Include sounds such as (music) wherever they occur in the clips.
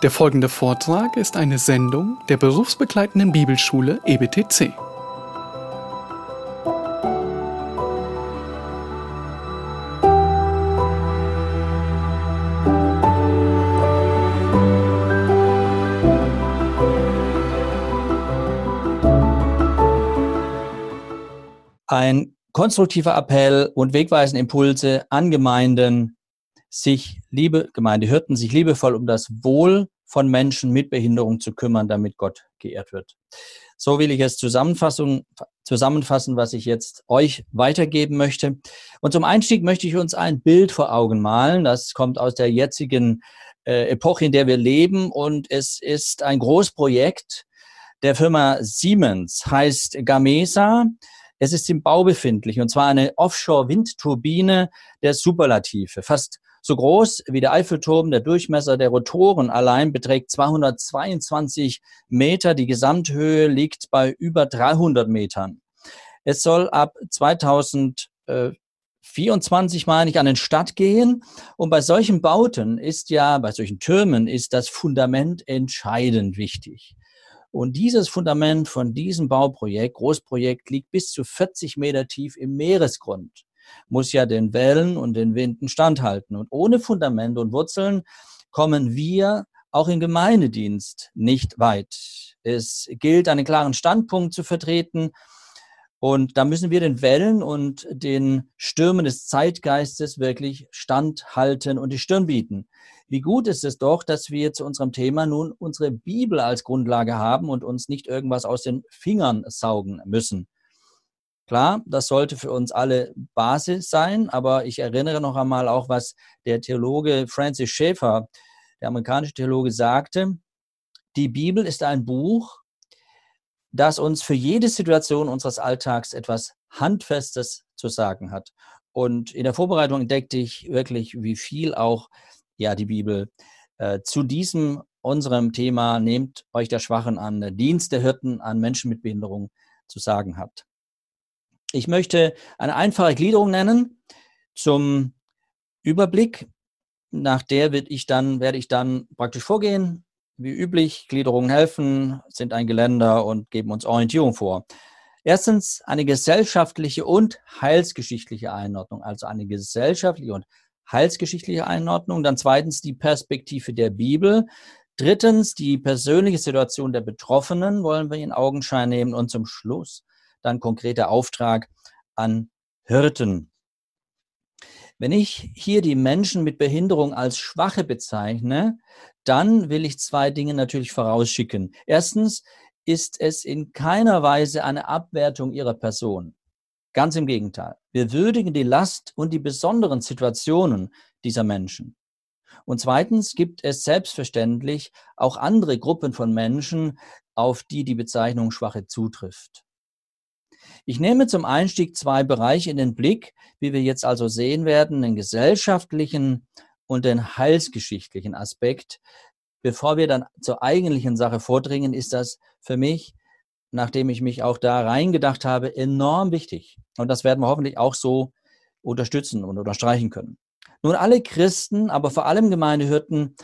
Der folgende Vortrag ist eine Sendung der berufsbegleitenden Bibelschule EBTC. Ein konstruktiver Appell und wegweisende Impulse an Gemeinden, sich, liebe Gemeindehirten, sich liebevoll um das Wohl von Menschen mit Behinderung zu kümmern, damit Gott geehrt wird. So will ich es zusammenfassen, was ich jetzt euch weitergeben möchte. Und zum Einstieg möchte ich uns ein Bild vor Augen malen. Das kommt aus der jetzigen äh, Epoche, in der wir leben. Und es ist ein Großprojekt der Firma Siemens, heißt Gamesa. Es ist im Bau befindlich und zwar eine Offshore-Windturbine der Superlative. Fast so groß wie der Eiffelturm. Der Durchmesser der Rotoren allein beträgt 222 Meter. Die Gesamthöhe liegt bei über 300 Metern. Es soll ab 2024, meine ich, an den Stadt gehen. Und bei solchen Bauten ist ja, bei solchen Türmen ist das Fundament entscheidend wichtig. Und dieses Fundament von diesem Bauprojekt, Großprojekt, liegt bis zu 40 Meter tief im Meeresgrund muss ja den Wellen und den Winden standhalten. Und ohne Fundament und Wurzeln kommen wir auch im Gemeindedienst nicht weit. Es gilt, einen klaren Standpunkt zu vertreten. Und da müssen wir den Wellen und den Stürmen des Zeitgeistes wirklich standhalten und die Stirn bieten. Wie gut ist es doch, dass wir zu unserem Thema nun unsere Bibel als Grundlage haben und uns nicht irgendwas aus den Fingern saugen müssen. Klar, das sollte für uns alle Basis sein, aber ich erinnere noch einmal auch, was der Theologe Francis Schaeffer, der amerikanische Theologe, sagte. Die Bibel ist ein Buch, das uns für jede Situation unseres Alltags etwas Handfestes zu sagen hat. Und in der Vorbereitung entdeckte ich wirklich, wie viel auch ja die Bibel äh, zu diesem unserem Thema nehmt euch der Schwachen an, Dienst der Hirten an Menschen mit Behinderung zu sagen hat. Ich möchte eine einfache Gliederung nennen zum Überblick. Nach der werde ich dann, werde ich dann praktisch vorgehen. Wie üblich, Gliederungen helfen, sind ein Geländer und geben uns Orientierung vor. Erstens eine gesellschaftliche und heilsgeschichtliche Einordnung, also eine gesellschaftliche und heilsgeschichtliche Einordnung. Dann zweitens die Perspektive der Bibel. Drittens die persönliche Situation der Betroffenen wollen wir in Augenschein nehmen. Und zum Schluss dann konkreter Auftrag an Hirten. Wenn ich hier die Menschen mit Behinderung als Schwache bezeichne, dann will ich zwei Dinge natürlich vorausschicken. Erstens ist es in keiner Weise eine Abwertung ihrer Person. Ganz im Gegenteil. Wir würdigen die Last und die besonderen Situationen dieser Menschen. Und zweitens gibt es selbstverständlich auch andere Gruppen von Menschen, auf die die Bezeichnung Schwache zutrifft. Ich nehme zum Einstieg zwei Bereiche in den Blick, wie wir jetzt also sehen werden, den gesellschaftlichen und den heilsgeschichtlichen Aspekt. Bevor wir dann zur eigentlichen Sache vordringen, ist das für mich, nachdem ich mich auch da reingedacht habe, enorm wichtig. Und das werden wir hoffentlich auch so unterstützen und unterstreichen können. Nun, alle Christen, aber vor allem Gemeindehirten,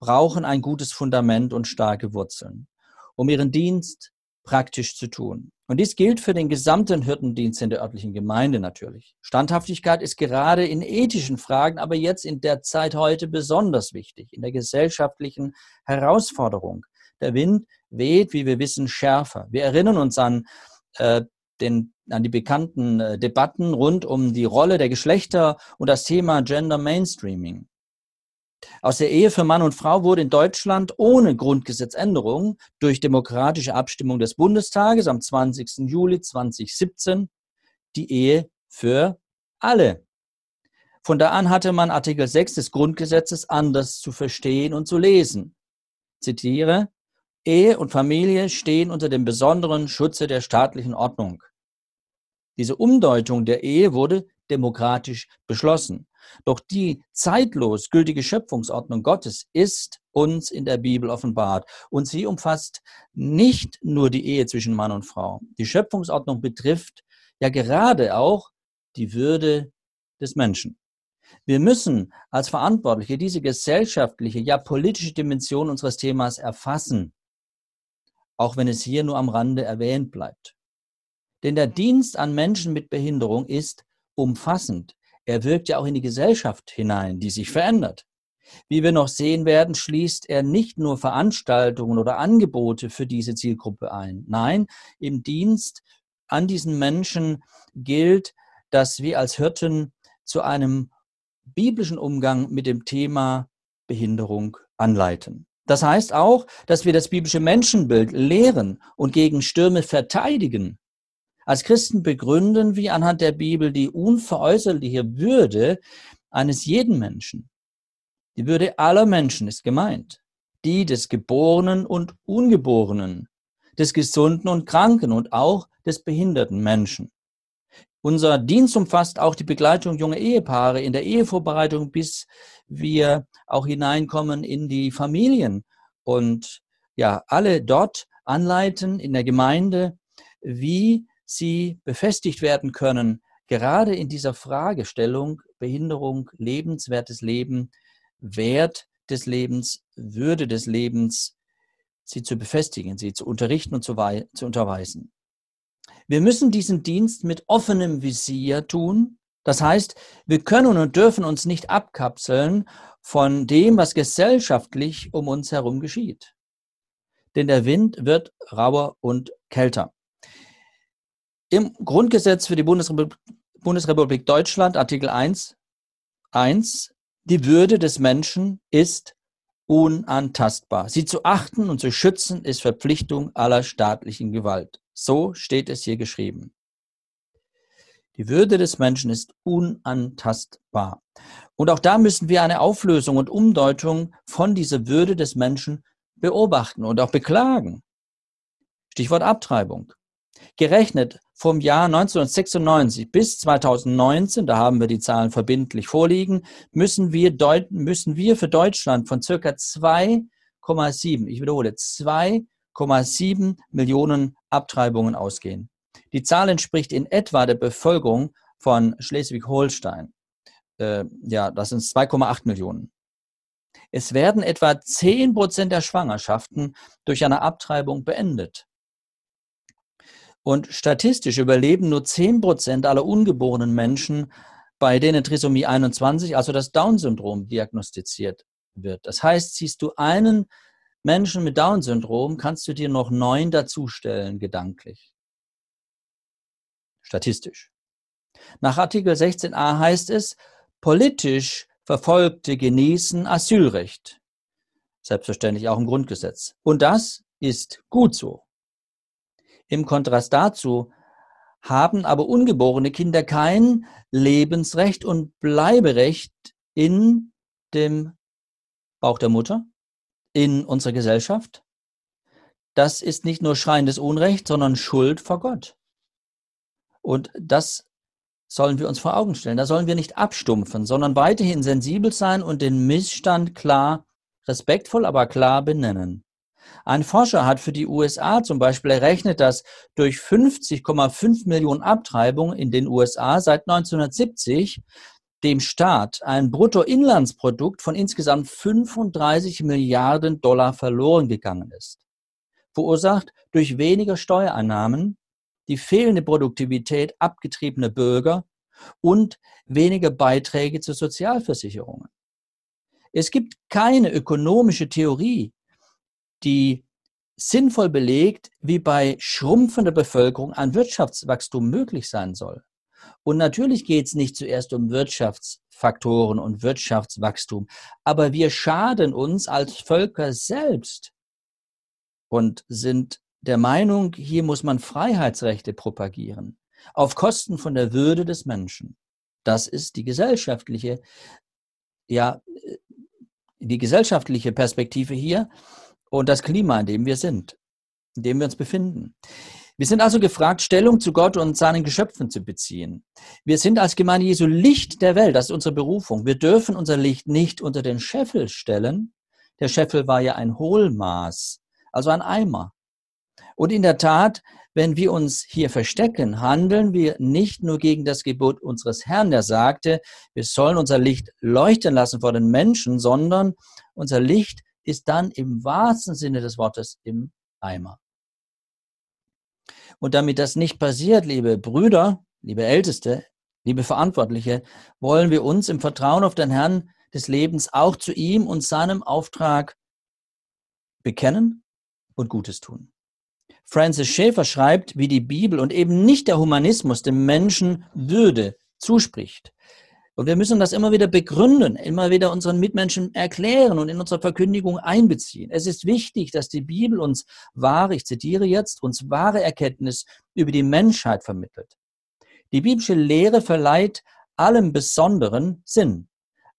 brauchen ein gutes Fundament und starke Wurzeln, um ihren Dienst praktisch zu tun. Und dies gilt für den gesamten Hirtendienst in der örtlichen Gemeinde natürlich. Standhaftigkeit ist gerade in ethischen Fragen, aber jetzt in der Zeit heute besonders wichtig, in der gesellschaftlichen Herausforderung. Der Wind weht, wie wir wissen, schärfer. Wir erinnern uns an, äh, den, an die bekannten äh, Debatten rund um die Rolle der Geschlechter und das Thema Gender Mainstreaming. Aus der Ehe für Mann und Frau wurde in Deutschland ohne Grundgesetzänderung durch demokratische Abstimmung des Bundestages am 20. Juli 2017 die Ehe für alle. Von da an hatte man Artikel 6 des Grundgesetzes anders zu verstehen und zu lesen. Zitiere, Ehe und Familie stehen unter dem besonderen Schutze der staatlichen Ordnung. Diese Umdeutung der Ehe wurde demokratisch beschlossen. Doch die zeitlos gültige Schöpfungsordnung Gottes ist uns in der Bibel offenbart. Und sie umfasst nicht nur die Ehe zwischen Mann und Frau. Die Schöpfungsordnung betrifft ja gerade auch die Würde des Menschen. Wir müssen als Verantwortliche diese gesellschaftliche, ja politische Dimension unseres Themas erfassen, auch wenn es hier nur am Rande erwähnt bleibt. Denn der Dienst an Menschen mit Behinderung ist umfassend. Er wirkt ja auch in die Gesellschaft hinein, die sich verändert. Wie wir noch sehen werden, schließt er nicht nur Veranstaltungen oder Angebote für diese Zielgruppe ein. Nein, im Dienst an diesen Menschen gilt, dass wir als Hirten zu einem biblischen Umgang mit dem Thema Behinderung anleiten. Das heißt auch, dass wir das biblische Menschenbild lehren und gegen Stürme verteidigen. Als Christen begründen wir anhand der Bibel die unveräußerliche Würde eines jeden Menschen. Die Würde aller Menschen ist gemeint. Die des Geborenen und Ungeborenen, des Gesunden und Kranken und auch des behinderten Menschen. Unser Dienst umfasst auch die Begleitung junger Ehepaare in der Ehevorbereitung, bis wir auch hineinkommen in die Familien und ja, alle dort anleiten in der Gemeinde, wie sie befestigt werden können, gerade in dieser Fragestellung Behinderung, lebenswertes Leben, Wert des Lebens, Würde des Lebens, sie zu befestigen, sie zu unterrichten und zu, zu unterweisen. Wir müssen diesen Dienst mit offenem Visier tun. Das heißt, wir können und dürfen uns nicht abkapseln von dem, was gesellschaftlich um uns herum geschieht. Denn der Wind wird rauer und kälter. Im Grundgesetz für die Bundesrepublik, Bundesrepublik Deutschland, Artikel 1, 1, die Würde des Menschen ist unantastbar. Sie zu achten und zu schützen ist Verpflichtung aller staatlichen Gewalt. So steht es hier geschrieben. Die Würde des Menschen ist unantastbar. Und auch da müssen wir eine Auflösung und Umdeutung von dieser Würde des Menschen beobachten und auch beklagen. Stichwort Abtreibung. Gerechnet vom Jahr 1996 bis 2019, da haben wir die Zahlen verbindlich vorliegen, müssen wir, müssen wir für Deutschland von circa 2,7, ich wiederhole, 2 2,7 Millionen Abtreibungen ausgehen. Die Zahl entspricht in etwa der Bevölkerung von Schleswig-Holstein. Äh, ja, das sind 2,8 Millionen. Es werden etwa 10 Prozent der Schwangerschaften durch eine Abtreibung beendet. Und statistisch überleben nur 10 Prozent aller ungeborenen Menschen, bei denen Trisomie 21, also das Down-Syndrom, diagnostiziert wird. Das heißt, siehst du einen Menschen mit Down-Syndrom kannst du dir noch neun dazustellen, gedanklich. Statistisch. Nach Artikel 16a heißt es, politisch Verfolgte genießen Asylrecht. Selbstverständlich auch im Grundgesetz. Und das ist gut so. Im Kontrast dazu haben aber ungeborene Kinder kein Lebensrecht und Bleiberecht in dem Bauch der Mutter in unserer Gesellschaft, das ist nicht nur schreiendes Unrecht, sondern Schuld vor Gott. Und das sollen wir uns vor Augen stellen. Da sollen wir nicht abstumpfen, sondern weiterhin sensibel sein und den Missstand klar, respektvoll, aber klar benennen. Ein Forscher hat für die USA zum Beispiel errechnet, dass durch 50,5 Millionen Abtreibungen in den USA seit 1970 dem Staat ein Bruttoinlandsprodukt von insgesamt 35 Milliarden Dollar verloren gegangen ist. Verursacht durch weniger Steuereinnahmen, die fehlende Produktivität abgetriebener Bürger und weniger Beiträge zu Sozialversicherungen. Es gibt keine ökonomische Theorie, die sinnvoll belegt, wie bei schrumpfender Bevölkerung ein Wirtschaftswachstum möglich sein soll. Und natürlich geht es nicht zuerst um Wirtschaftsfaktoren und Wirtschaftswachstum, aber wir schaden uns als Völker selbst und sind der Meinung, hier muss man Freiheitsrechte propagieren, auf Kosten von der Würde des Menschen. Das ist die gesellschaftliche, ja, die gesellschaftliche Perspektive hier und das Klima, in dem wir sind, in dem wir uns befinden. Wir sind also gefragt, Stellung zu Gott und seinen Geschöpfen zu beziehen. Wir sind als Gemeinde Jesu Licht der Welt, das ist unsere Berufung. Wir dürfen unser Licht nicht unter den Scheffel stellen. Der Scheffel war ja ein Hohlmaß, also ein Eimer. Und in der Tat, wenn wir uns hier verstecken, handeln wir nicht nur gegen das Gebot unseres Herrn, der sagte, wir sollen unser Licht leuchten lassen vor den Menschen, sondern unser Licht ist dann im wahrsten Sinne des Wortes im Eimer. Und damit das nicht passiert, liebe Brüder, liebe Älteste, liebe Verantwortliche, wollen wir uns im Vertrauen auf den Herrn des Lebens auch zu ihm und seinem Auftrag bekennen und Gutes tun. Francis Schaeffer schreibt, wie die Bibel und eben nicht der Humanismus dem Menschen Würde zuspricht. Und wir müssen das immer wieder begründen, immer wieder unseren Mitmenschen erklären und in unsere Verkündigung einbeziehen. Es ist wichtig, dass die Bibel uns wahre, ich zitiere jetzt, uns wahre Erkenntnis über die Menschheit vermittelt. Die biblische Lehre verleiht allem besonderen Sinn.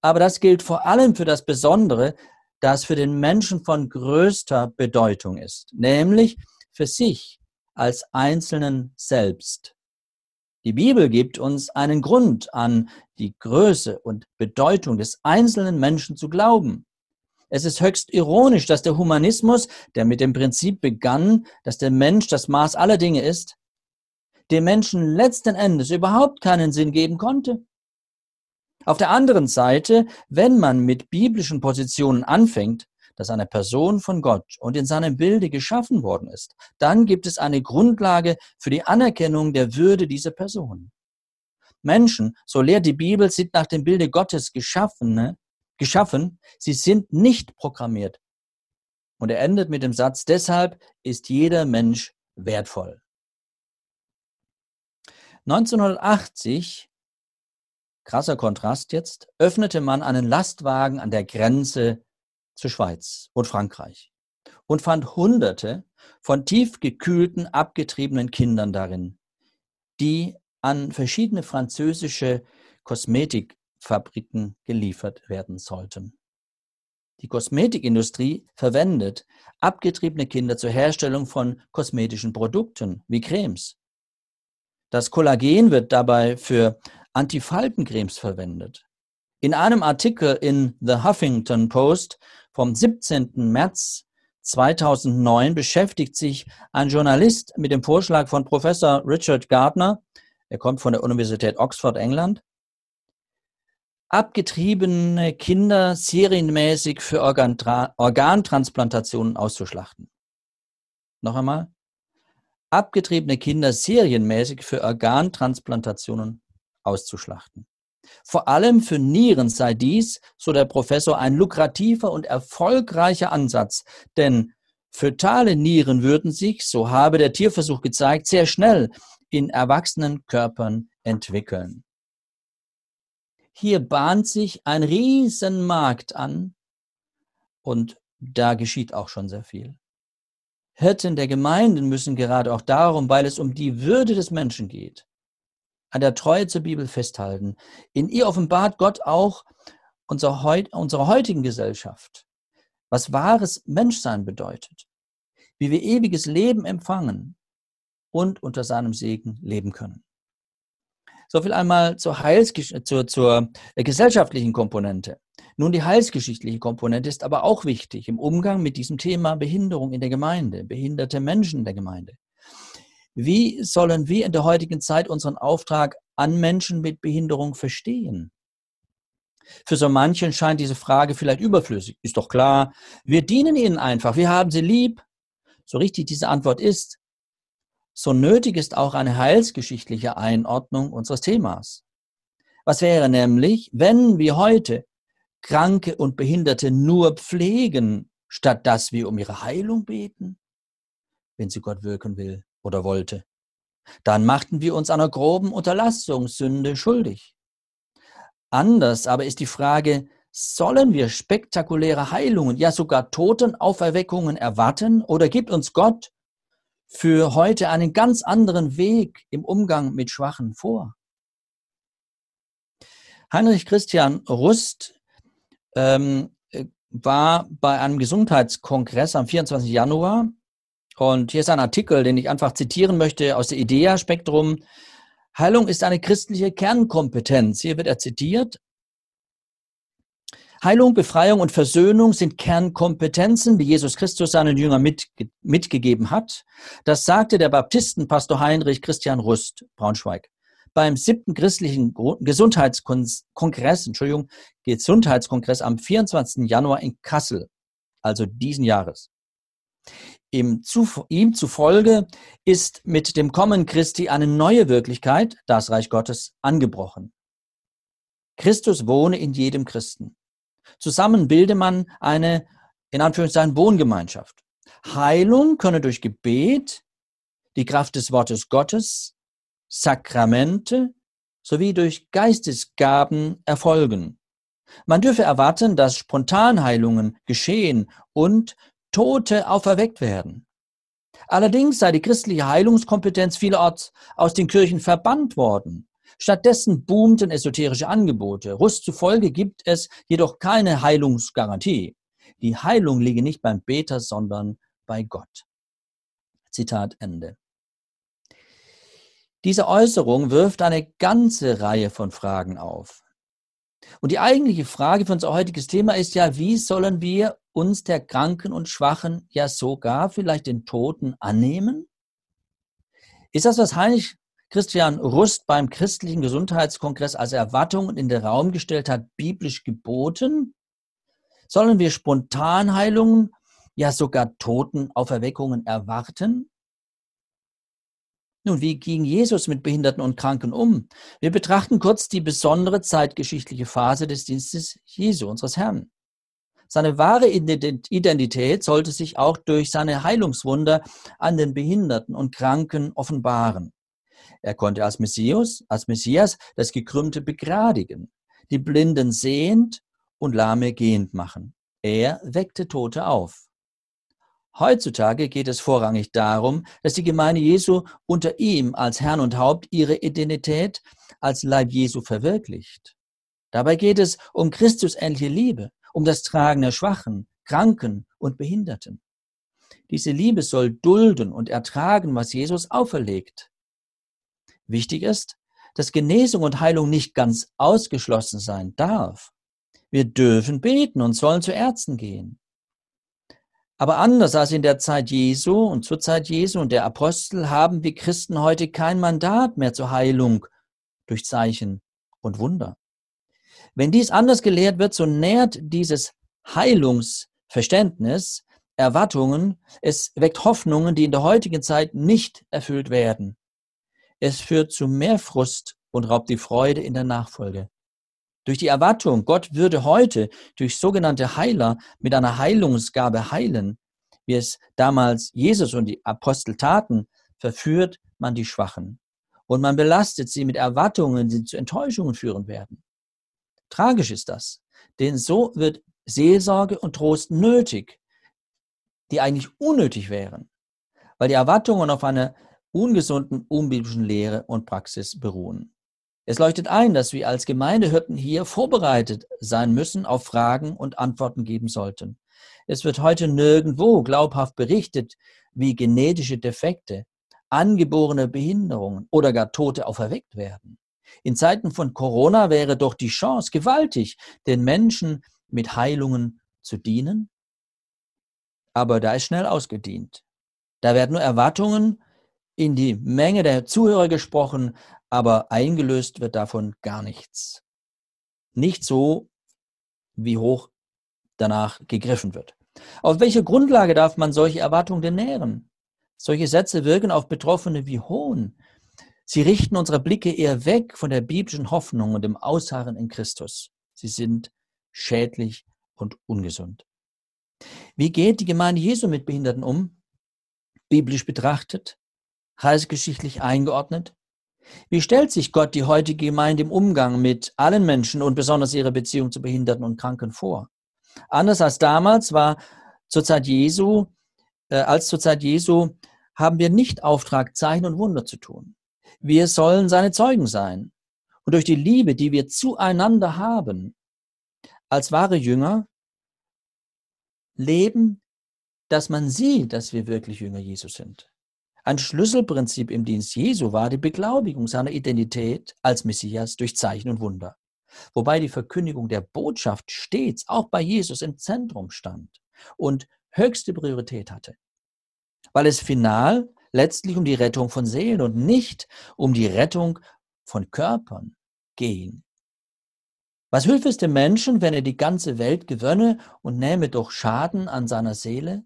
Aber das gilt vor allem für das Besondere, das für den Menschen von größter Bedeutung ist, nämlich für sich als Einzelnen selbst. Die Bibel gibt uns einen Grund an, die Größe und Bedeutung des einzelnen Menschen zu glauben. Es ist höchst ironisch, dass der Humanismus, der mit dem Prinzip begann, dass der Mensch das Maß aller Dinge ist, dem Menschen letzten Endes überhaupt keinen Sinn geben konnte. Auf der anderen Seite, wenn man mit biblischen Positionen anfängt, dass eine Person von Gott und in seinem Bilde geschaffen worden ist, dann gibt es eine Grundlage für die Anerkennung der Würde dieser Person. Menschen, so lehrt die Bibel, sind nach dem Bilde Gottes geschaffene, geschaffen, sie sind nicht programmiert. Und er endet mit dem Satz, deshalb ist jeder Mensch wertvoll. 1980 krasser Kontrast jetzt, öffnete man einen Lastwagen an der Grenze zur Schweiz und Frankreich und fand Hunderte von tief gekühlten, abgetriebenen Kindern darin, die an verschiedene französische Kosmetikfabriken geliefert werden sollten. Die Kosmetikindustrie verwendet abgetriebene Kinder zur Herstellung von kosmetischen Produkten wie Cremes. Das Kollagen wird dabei für Antifaltencremes verwendet. In einem Artikel in The Huffington Post vom 17. März 2009 beschäftigt sich ein Journalist mit dem Vorschlag von Professor Richard Gardner, er kommt von der Universität Oxford, England, abgetriebene Kinder serienmäßig für Organtra Organtransplantationen auszuschlachten. Noch einmal. Abgetriebene Kinder serienmäßig für Organtransplantationen auszuschlachten. Vor allem für Nieren sei dies, so der Professor, ein lukrativer und erfolgreicher Ansatz, denn fötale Nieren würden sich, so habe der Tierversuch gezeigt, sehr schnell in erwachsenen Körpern entwickeln. Hier bahnt sich ein Riesenmarkt an und da geschieht auch schon sehr viel. Hirten der Gemeinden müssen gerade auch darum, weil es um die Würde des Menschen geht, an der Treue zur Bibel festhalten. In ihr offenbart Gott auch unsere, heut, unsere heutigen Gesellschaft, was wahres Menschsein bedeutet, wie wir ewiges Leben empfangen und unter seinem Segen leben können. So viel einmal zur, Heilsgesch zur, zur gesellschaftlichen Komponente. Nun, die heilsgeschichtliche Komponente ist aber auch wichtig im Umgang mit diesem Thema Behinderung in der Gemeinde, behinderte Menschen in der Gemeinde. Wie sollen wir in der heutigen Zeit unseren Auftrag an Menschen mit Behinderung verstehen? Für so manchen scheint diese Frage vielleicht überflüssig. Ist doch klar, wir dienen ihnen einfach, wir haben sie lieb. So richtig diese Antwort ist, so nötig ist auch eine heilsgeschichtliche Einordnung unseres Themas. Was wäre nämlich, wenn wir heute Kranke und Behinderte nur pflegen, statt dass wir um ihre Heilung beten, wenn sie Gott wirken will? Oder wollte. Dann machten wir uns einer groben Unterlassungssünde schuldig. Anders aber ist die Frage, sollen wir spektakuläre Heilungen, ja sogar Totenauferweckungen erwarten oder gibt uns Gott für heute einen ganz anderen Weg im Umgang mit Schwachen vor? Heinrich Christian Rust ähm, war bei einem Gesundheitskongress am 24. Januar und hier ist ein Artikel, den ich einfach zitieren möchte aus der IDEA-Spektrum. Heilung ist eine christliche Kernkompetenz. Hier wird er zitiert. Heilung, Befreiung und Versöhnung sind Kernkompetenzen, die Jesus Christus seinen Jüngern mitge mitgegeben hat. Das sagte der Baptistenpastor Heinrich Christian Rust, Braunschweig. Beim siebten christlichen Gesundheitskongress, Entschuldigung, Gesundheitskongress am 24. Januar in Kassel, also diesen Jahres. Ihm, zu, ihm zufolge ist mit dem Kommen Christi eine neue Wirklichkeit, das Reich Gottes, angebrochen. Christus wohne in jedem Christen. Zusammen bilde man eine, in Anführungszeichen, Wohngemeinschaft. Heilung könne durch Gebet, die Kraft des Wortes Gottes, Sakramente sowie durch Geistesgaben erfolgen. Man dürfe erwarten, dass Spontanheilungen geschehen und Tote auferweckt werden. Allerdings sei die christliche Heilungskompetenz vielerorts aus den Kirchen verbannt worden. Stattdessen boomten esoterische Angebote. Rust zufolge gibt es jedoch keine Heilungsgarantie. Die Heilung liege nicht beim Beter, sondern bei Gott. Zitat Ende. Diese Äußerung wirft eine ganze Reihe von Fragen auf. Und die eigentliche Frage für unser heutiges Thema ist ja, wie sollen wir uns der Kranken und Schwachen, ja sogar vielleicht den Toten annehmen? Ist das, was Heinrich Christian Rust beim christlichen Gesundheitskongress als Erwartung in den Raum gestellt hat, biblisch geboten? Sollen wir Spontanheilungen, ja sogar Totenauferweckungen erwarten? Nun, wie ging Jesus mit Behinderten und Kranken um? Wir betrachten kurz die besondere zeitgeschichtliche Phase des Dienstes Jesu, unseres Herrn. Seine wahre Identität sollte sich auch durch seine Heilungswunder an den Behinderten und Kranken offenbaren. Er konnte als Messias, als Messias das Gekrümmte begradigen, die Blinden sehend und Lahme gehend machen. Er weckte Tote auf. Heutzutage geht es vorrangig darum, dass die Gemeinde Jesu unter ihm als Herrn und Haupt ihre Identität als Leib Jesu verwirklicht. Dabei geht es um Christus ähnliche Liebe, um das Tragen der Schwachen, Kranken und Behinderten. Diese Liebe soll dulden und ertragen, was Jesus auferlegt. Wichtig ist, dass Genesung und Heilung nicht ganz ausgeschlossen sein darf. Wir dürfen beten und sollen zu Ärzten gehen. Aber anders als in der Zeit Jesu und zur Zeit Jesu und der Apostel haben wir Christen heute kein Mandat mehr zur Heilung durch Zeichen und Wunder. Wenn dies anders gelehrt wird, so nährt dieses Heilungsverständnis Erwartungen, es weckt Hoffnungen, die in der heutigen Zeit nicht erfüllt werden. Es führt zu mehr Frust und raubt die Freude in der Nachfolge. Durch die Erwartung, Gott würde heute durch sogenannte Heiler mit einer Heilungsgabe heilen, wie es damals Jesus und die Apostel taten, verführt man die Schwachen. Und man belastet sie mit Erwartungen, die zu Enttäuschungen führen werden. Tragisch ist das, denn so wird Seelsorge und Trost nötig, die eigentlich unnötig wären, weil die Erwartungen auf eine ungesunden, unbiblischen Lehre und Praxis beruhen. Es leuchtet ein, dass wir als Gemeindehirten hier vorbereitet sein müssen, auf Fragen und Antworten geben sollten. Es wird heute nirgendwo glaubhaft berichtet, wie genetische Defekte, angeborene Behinderungen oder gar Tote auferweckt werden. In Zeiten von Corona wäre doch die Chance gewaltig, den Menschen mit Heilungen zu dienen. Aber da ist schnell ausgedient. Da werden nur Erwartungen in die Menge der Zuhörer gesprochen, aber eingelöst wird davon gar nichts. Nicht so, wie hoch danach gegriffen wird. Auf welcher Grundlage darf man solche Erwartungen denn nähren? Solche Sätze wirken auf Betroffene wie Hohn. Sie richten unsere Blicke eher weg von der biblischen Hoffnung und dem Ausharren in Christus. Sie sind schädlich und ungesund. Wie geht die Gemeinde Jesu mit Behinderten um? Biblisch betrachtet heilsgeschichtlich eingeordnet? Wie stellt sich Gott die heutige Gemeinde im Umgang mit allen Menschen und besonders ihrer Beziehung zu Behinderten und Kranken vor? Anders als damals war zur Zeit Jesu, äh, als zur Zeit Jesu haben wir nicht Auftrag, Zeichen und Wunder zu tun. Wir sollen seine Zeugen sein. Und durch die Liebe, die wir zueinander haben, als wahre Jünger, leben, dass man sieht, dass wir wirklich Jünger Jesus sind. Ein Schlüsselprinzip im Dienst Jesu war die Beglaubigung seiner Identität als Messias durch Zeichen und Wunder. wobei die Verkündigung der Botschaft stets auch bei Jesus im Zentrum stand und höchste Priorität hatte, weil es final letztlich um die Rettung von Seelen und nicht um die Rettung von Körpern ging. Was hilft es dem Menschen, wenn er die ganze Welt gewönne und nähme doch Schaden an seiner Seele?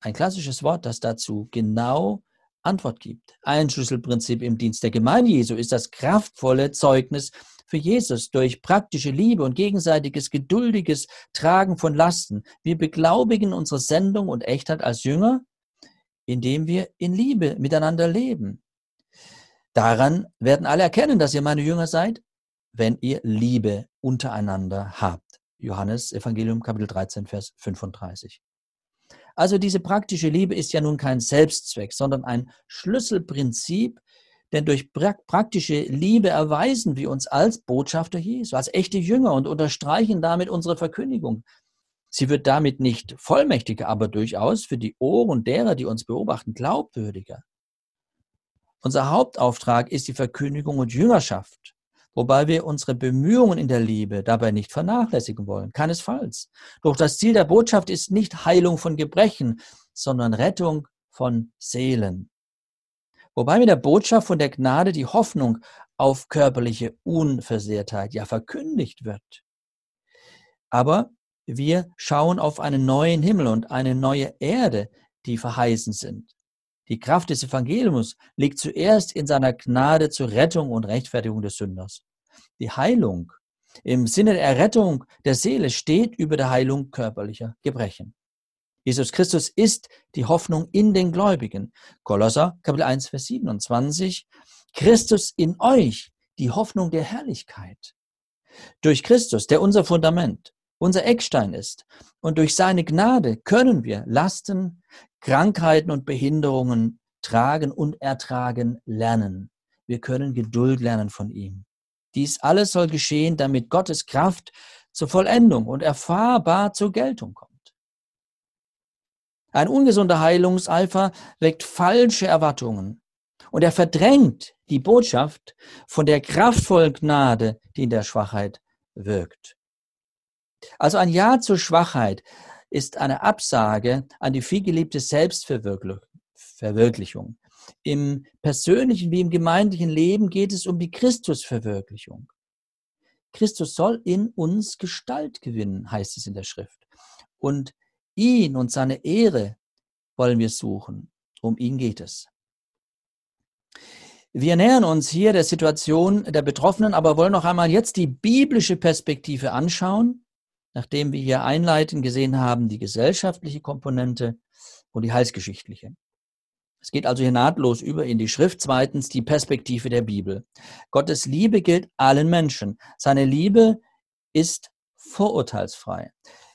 Ein klassisches Wort, das dazu genau Antwort gibt. Ein Schlüsselprinzip im Dienst der Gemeinde Jesu ist das kraftvolle Zeugnis für Jesus durch praktische Liebe und gegenseitiges geduldiges Tragen von Lasten. Wir beglaubigen unsere Sendung und Echtheit als Jünger, indem wir in Liebe miteinander leben. Daran werden alle erkennen, dass ihr meine Jünger seid, wenn ihr Liebe untereinander habt. Johannes Evangelium Kapitel 13, Vers 35. Also diese praktische Liebe ist ja nun kein Selbstzweck, sondern ein Schlüsselprinzip, denn durch praktische Liebe erweisen wir uns als Botschafter Jesu, als echte Jünger und unterstreichen damit unsere Verkündigung. Sie wird damit nicht vollmächtiger, aber durchaus für die Ohren derer, die uns beobachten, glaubwürdiger. Unser Hauptauftrag ist die Verkündigung und Jüngerschaft wobei wir unsere Bemühungen in der Liebe dabei nicht vernachlässigen wollen. Keinesfalls. Doch das Ziel der Botschaft ist nicht Heilung von Gebrechen, sondern Rettung von Seelen. Wobei mit der Botschaft von der Gnade die Hoffnung auf körperliche Unversehrtheit ja verkündigt wird. Aber wir schauen auf einen neuen Himmel und eine neue Erde, die verheißen sind. Die Kraft des Evangeliums liegt zuerst in seiner Gnade zur Rettung und Rechtfertigung des Sünders. Die Heilung im Sinne der Errettung der Seele steht über der Heilung körperlicher Gebrechen. Jesus Christus ist die Hoffnung in den Gläubigen. Kolosser Kapitel 1, Vers 27. Christus in euch, die Hoffnung der Herrlichkeit. Durch Christus, der unser Fundament, unser Eckstein ist. Und durch seine Gnade können wir Lasten, Krankheiten und Behinderungen tragen und ertragen lernen. Wir können Geduld lernen von ihm. Dies alles soll geschehen, damit Gottes Kraft zur Vollendung und erfahrbar zur Geltung kommt. Ein ungesunder Heilungseifer weckt falsche Erwartungen und er verdrängt die Botschaft von der kraftvollen Gnade, die in der Schwachheit wirkt. Also ein Ja zur Schwachheit ist eine Absage an die vielgeliebte Selbstverwirklichung. Im persönlichen wie im gemeindlichen Leben geht es um die Christusverwirklichung. Christus soll in uns Gestalt gewinnen, heißt es in der Schrift. Und ihn und seine Ehre wollen wir suchen. Um ihn geht es. Wir nähern uns hier der Situation der Betroffenen, aber wollen noch einmal jetzt die biblische Perspektive anschauen nachdem wir hier einleitend gesehen haben, die gesellschaftliche Komponente und die heilsgeschichtliche. Es geht also hier nahtlos über in die Schrift. Zweitens die Perspektive der Bibel. Gottes Liebe gilt allen Menschen. Seine Liebe ist vorurteilsfrei.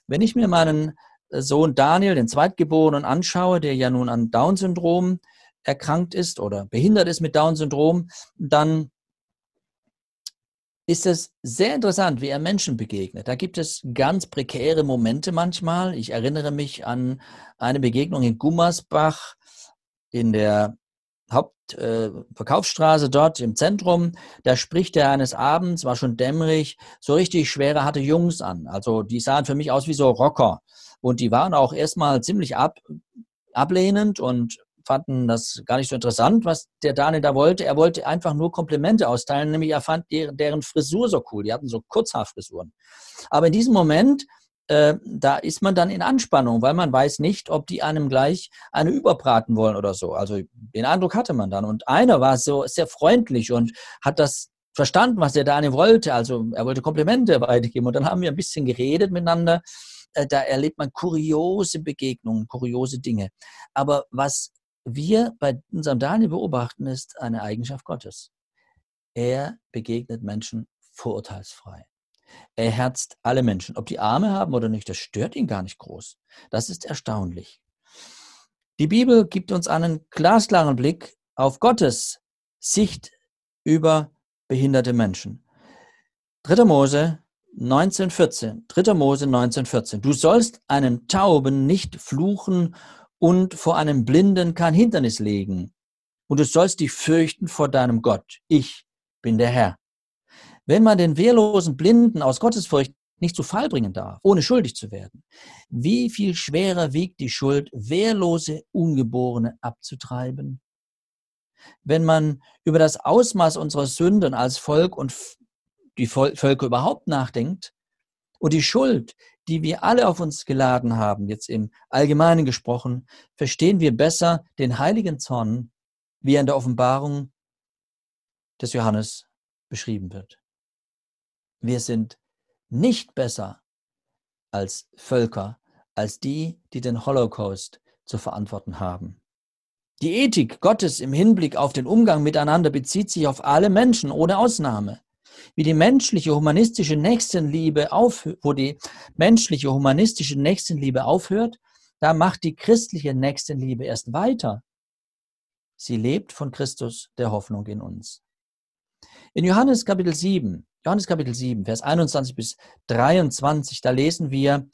Wenn ich mir meinen Sohn Daniel, den Zweitgeborenen, anschaue, der ja nun an Down-Syndrom erkrankt ist oder behindert ist mit Down-Syndrom, dann ist es sehr interessant, wie er Menschen begegnet. Da gibt es ganz prekäre Momente manchmal. Ich erinnere mich an eine Begegnung in Gummersbach in der Hauptverkaufsstraße äh, dort im Zentrum. Da spricht er eines Abends, war schon dämmerig, so richtig schwere, harte Jungs an. Also die sahen für mich aus wie so Rocker. Und die waren auch erstmal ziemlich ab, ablehnend und fanden das gar nicht so interessant, was der Daniel da wollte. Er wollte einfach nur Komplimente austeilen, nämlich er fand deren, deren Frisur so cool. Die hatten so Kurzhaarfrisuren. Aber in diesem Moment, äh, da ist man dann in Anspannung, weil man weiß nicht, ob die einem gleich eine überbraten wollen oder so. Also den Eindruck hatte man dann. Und einer war so sehr freundlich und hat das verstanden, was der Daniel wollte. Also er wollte Komplimente weitergeben. Und dann haben wir ein bisschen geredet miteinander äh, da erlebt man kuriose Begegnungen, kuriose Dinge. Aber was wir bei unserem Daniel beobachten, ist eine Eigenschaft Gottes. Er begegnet Menschen vorurteilsfrei. Er herzt alle Menschen, ob die Arme haben oder nicht, das stört ihn gar nicht groß. Das ist erstaunlich. Die Bibel gibt uns einen glasklaren Blick auf Gottes Sicht über behinderte Menschen. 3. Mose 1914. 3. Mose 1914. Du sollst einen Tauben nicht fluchen und vor einem Blinden kein Hindernis legen. Und du sollst dich fürchten vor deinem Gott. Ich bin der Herr. wenn man den wehrlosen Blinden aus Gottesfurcht nicht zu Fall bringen darf, ohne schuldig zu werden, wie viel schwerer wiegt die Schuld, wehrlose Ungeborene abzutreiben? Wenn man über das Ausmaß unserer Sünden als Volk und die Völker überhaupt nachdenkt und die Schuld, die wir alle auf uns geladen haben, jetzt im Allgemeinen gesprochen, verstehen wir besser den heiligen Zorn, wie er in der Offenbarung des Johannes beschrieben wird. Wir sind nicht besser als Völker, als die, die den Holocaust zu verantworten haben. Die Ethik Gottes im Hinblick auf den Umgang miteinander bezieht sich auf alle Menschen ohne Ausnahme. Wie die menschliche humanistische Nächstenliebe auf, wo die menschliche humanistische Nächstenliebe aufhört, da macht die christliche Nächstenliebe erst weiter. Sie lebt von Christus, der Hoffnung in uns. In Johannes Kapitel 7 Johannes Kapitel 7, Vers 21 bis 23, da lesen wir,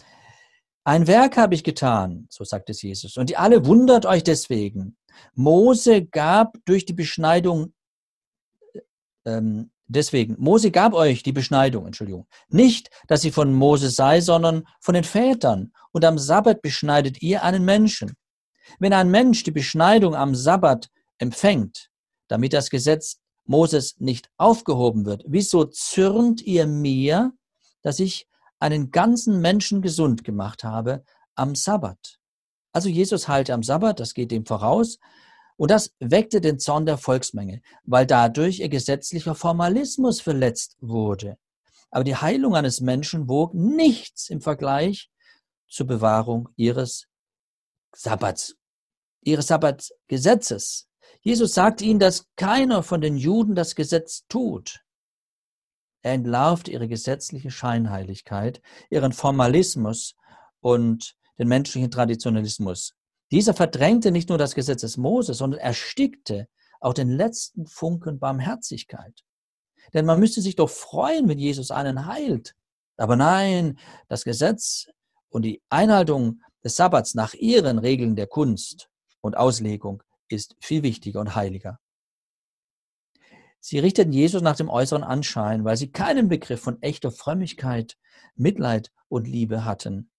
ein Werk habe ich getan, so sagt es Jesus, und ihr alle wundert euch deswegen. Mose gab durch die Beschneidung, ähm, deswegen, Mose gab euch die Beschneidung, Entschuldigung, nicht, dass sie von Mose sei, sondern von den Vätern. Und am Sabbat beschneidet ihr einen Menschen. Wenn ein Mensch die Beschneidung am Sabbat empfängt, damit das Gesetz Moses nicht aufgehoben wird, wieso zürnt ihr mir, dass ich einen ganzen Menschen gesund gemacht habe am Sabbat? Also Jesus heilte am Sabbat, das geht dem voraus. Und das weckte den Zorn der Volksmenge, weil dadurch ihr gesetzlicher Formalismus verletzt wurde. Aber die Heilung eines Menschen wog nichts im Vergleich zur Bewahrung ihres Sabbats, ihres Sabbatgesetzes. Jesus sagt ihnen, dass keiner von den Juden das Gesetz tut. Er entlarvt ihre gesetzliche Scheinheiligkeit, ihren Formalismus und den menschlichen Traditionalismus. Dieser verdrängte nicht nur das Gesetz des Moses, sondern erstickte auch den letzten Funken Barmherzigkeit. Denn man müsste sich doch freuen, wenn Jesus einen heilt. Aber nein, das Gesetz und die Einhaltung des Sabbats nach ihren Regeln der Kunst und Auslegung ist viel wichtiger und heiliger. Sie richteten Jesus nach dem äußeren Anschein, weil sie keinen Begriff von echter Frömmigkeit, Mitleid und Liebe hatten.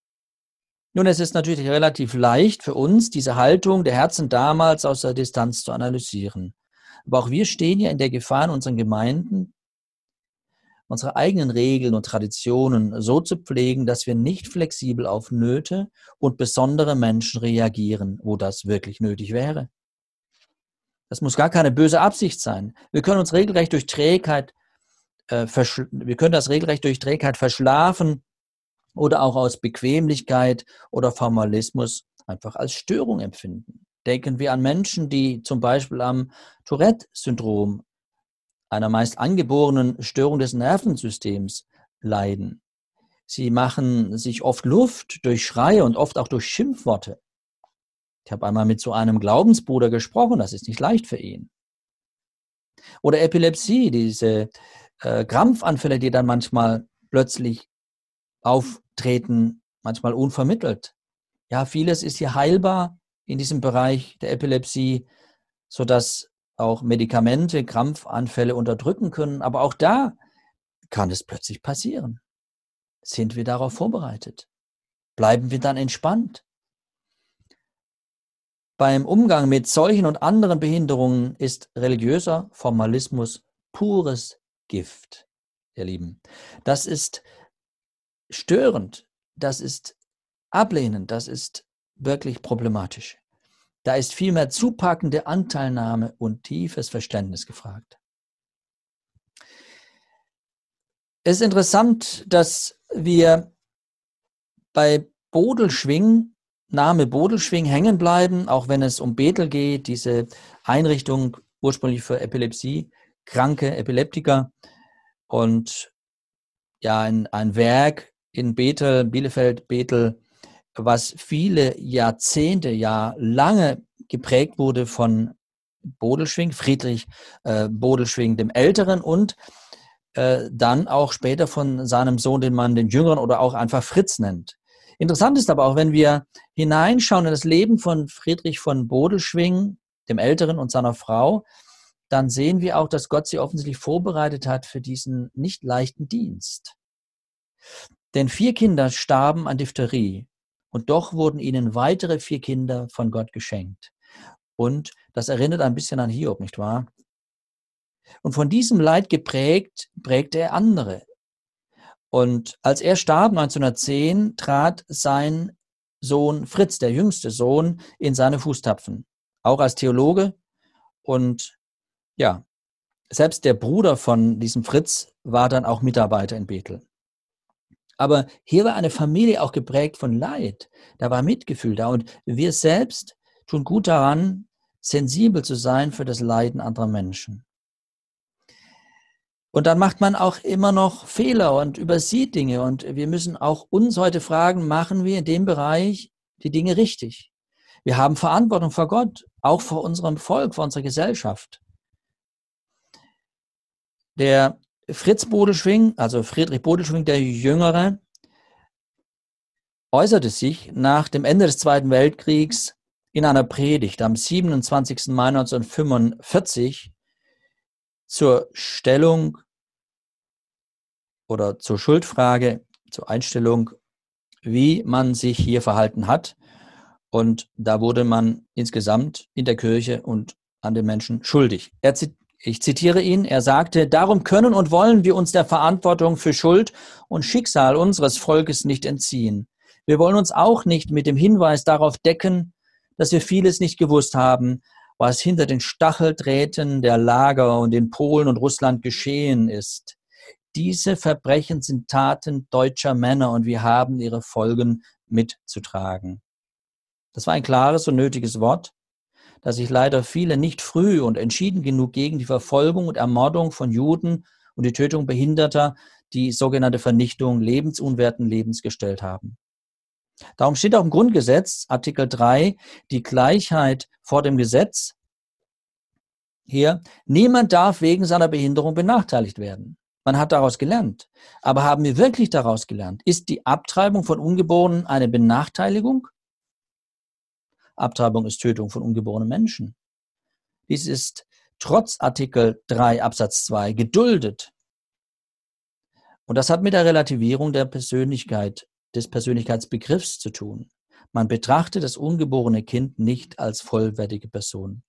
Nun, es ist natürlich relativ leicht für uns, diese Haltung der Herzen damals aus der Distanz zu analysieren. Aber auch wir stehen ja in der Gefahr in unseren Gemeinden, unsere eigenen Regeln und Traditionen so zu pflegen, dass wir nicht flexibel auf Nöte und besondere Menschen reagieren, wo das wirklich nötig wäre. Das muss gar keine böse Absicht sein. Wir können uns regelrecht durch Trägheit, äh, wir können das regelrecht durch Trägheit verschlafen oder auch aus Bequemlichkeit oder Formalismus einfach als Störung empfinden. Denken wir an Menschen, die zum Beispiel am Tourette-Syndrom, einer meist angeborenen Störung des Nervensystems, leiden. Sie machen sich oft Luft durch Schreie und oft auch durch Schimpfworte. Ich habe einmal mit so einem Glaubensbruder gesprochen, das ist nicht leicht für ihn. Oder Epilepsie, diese äh, Krampfanfälle, die dann manchmal plötzlich auftreten, manchmal unvermittelt. Ja, vieles ist hier heilbar in diesem Bereich der Epilepsie, sodass auch Medikamente Krampfanfälle unterdrücken können. Aber auch da kann es plötzlich passieren. Sind wir darauf vorbereitet? Bleiben wir dann entspannt? Beim Umgang mit solchen und anderen Behinderungen ist religiöser Formalismus pures Gift, ihr Lieben. Das ist störend, das ist ablehnend, das ist wirklich problematisch. Da ist vielmehr zupackende Anteilnahme und tiefes Verständnis gefragt. Es ist interessant, dass wir bei Bodelschwing Name Bodelschwing hängen bleiben, auch wenn es um Bethel geht, diese Einrichtung ursprünglich für Epilepsie, kranke Epileptiker und ja, ein, ein Werk in Bethel, Bielefeld, Bethel, was viele Jahrzehnte, ja lange geprägt wurde von Bodelschwing, Friedrich äh, Bodelschwing dem Älteren und äh, dann auch später von seinem Sohn, den man den Jüngeren oder auch einfach Fritz nennt. Interessant ist aber auch, wenn wir hineinschauen in das Leben von Friedrich von Bodelschwing, dem Älteren und seiner Frau, dann sehen wir auch, dass Gott sie offensichtlich vorbereitet hat für diesen nicht leichten Dienst. Denn vier Kinder starben an Diphtherie und doch wurden ihnen weitere vier Kinder von Gott geschenkt. Und das erinnert ein bisschen an Hiob, nicht wahr? Und von diesem Leid geprägt, prägte er andere. Und als er starb 1910, trat sein Sohn Fritz, der jüngste Sohn, in seine Fußtapfen. Auch als Theologe. Und ja, selbst der Bruder von diesem Fritz war dann auch Mitarbeiter in Bethel. Aber hier war eine Familie auch geprägt von Leid. Da war Mitgefühl da. Und wir selbst tun gut daran, sensibel zu sein für das Leiden anderer Menschen. Und dann macht man auch immer noch Fehler und übersieht Dinge. Und wir müssen auch uns heute fragen, machen wir in dem Bereich die Dinge richtig? Wir haben Verantwortung vor Gott, auch vor unserem Volk, vor unserer Gesellschaft. Der Fritz Bodelschwing, also Friedrich Bodelschwing, der Jüngere, äußerte sich nach dem Ende des Zweiten Weltkriegs in einer Predigt am 27. Mai 1945 zur Stellung oder zur Schuldfrage, zur Einstellung, wie man sich hier verhalten hat. Und da wurde man insgesamt in der Kirche und an den Menschen schuldig. Er ich zitiere ihn, er sagte, darum können und wollen wir uns der Verantwortung für Schuld und Schicksal unseres Volkes nicht entziehen. Wir wollen uns auch nicht mit dem Hinweis darauf decken, dass wir vieles nicht gewusst haben, was hinter den Stacheldrähten der Lager und in Polen und Russland geschehen ist. Diese Verbrechen sind Taten deutscher Männer und wir haben ihre Folgen mitzutragen. Das war ein klares und nötiges Wort, dass sich leider viele nicht früh und entschieden genug gegen die Verfolgung und Ermordung von Juden und die Tötung Behinderter, die sogenannte Vernichtung lebensunwerten Lebens gestellt haben. Darum steht auch im Grundgesetz, Artikel 3, die Gleichheit vor dem Gesetz. Hier, niemand darf wegen seiner Behinderung benachteiligt werden. Man hat daraus gelernt. Aber haben wir wirklich daraus gelernt? Ist die Abtreibung von Ungeborenen eine Benachteiligung? Abtreibung ist Tötung von ungeborenen Menschen. Dies ist trotz Artikel 3 Absatz 2 geduldet. Und das hat mit der Relativierung der Persönlichkeit, des Persönlichkeitsbegriffs zu tun. Man betrachtet das ungeborene Kind nicht als vollwertige Person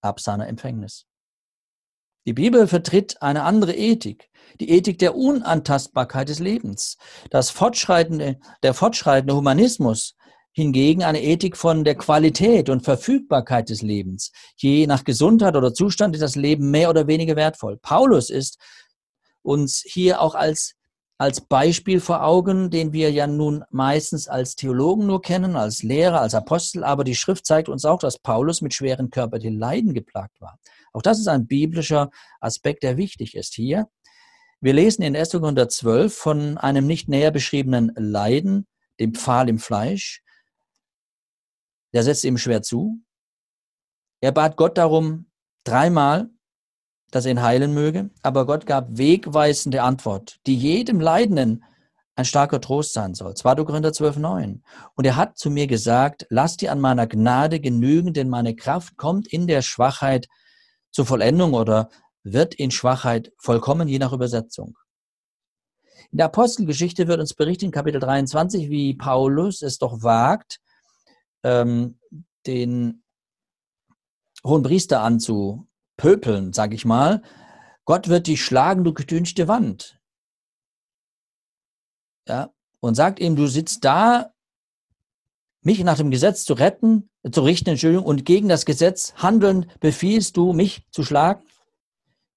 ab seiner Empfängnis. Die Bibel vertritt eine andere Ethik, die Ethik der Unantastbarkeit des Lebens. Das fortschreitende, der fortschreitende Humanismus hingegen eine Ethik von der Qualität und Verfügbarkeit des Lebens. Je nach Gesundheit oder Zustand ist das Leben mehr oder weniger wertvoll. Paulus ist uns hier auch als, als Beispiel vor Augen, den wir ja nun meistens als Theologen nur kennen, als Lehrer, als Apostel, aber die Schrift zeigt uns auch, dass Paulus mit schweren körperlichen Leiden geplagt war. Auch das ist ein biblischer Aspekt, der wichtig ist hier. Wir lesen in 1. Korinther 12 von einem nicht näher beschriebenen Leiden, dem Pfahl im Fleisch, der setzte ihm schwer zu. Er bat Gott darum dreimal, dass er ihn heilen möge, aber Gott gab wegweisende Antwort, die jedem Leidenden ein starker Trost sein soll. 2. Korinther 12, 9. Und er hat zu mir gesagt, lass dir an meiner Gnade genügen, denn meine Kraft kommt in der Schwachheit zur Vollendung oder wird in Schwachheit vollkommen, je nach Übersetzung. In der Apostelgeschichte wird uns berichtet in Kapitel 23, wie Paulus es doch wagt, ähm, den hohen Priester anzupöpeln, sag ich mal. Gott wird dich schlagen, du gedünchte Wand. Ja, und sagt ihm, du sitzt da, mich nach dem Gesetz zu retten, zu richten, Entschuldigung, und gegen das Gesetz handeln befiehlst du, mich zu schlagen?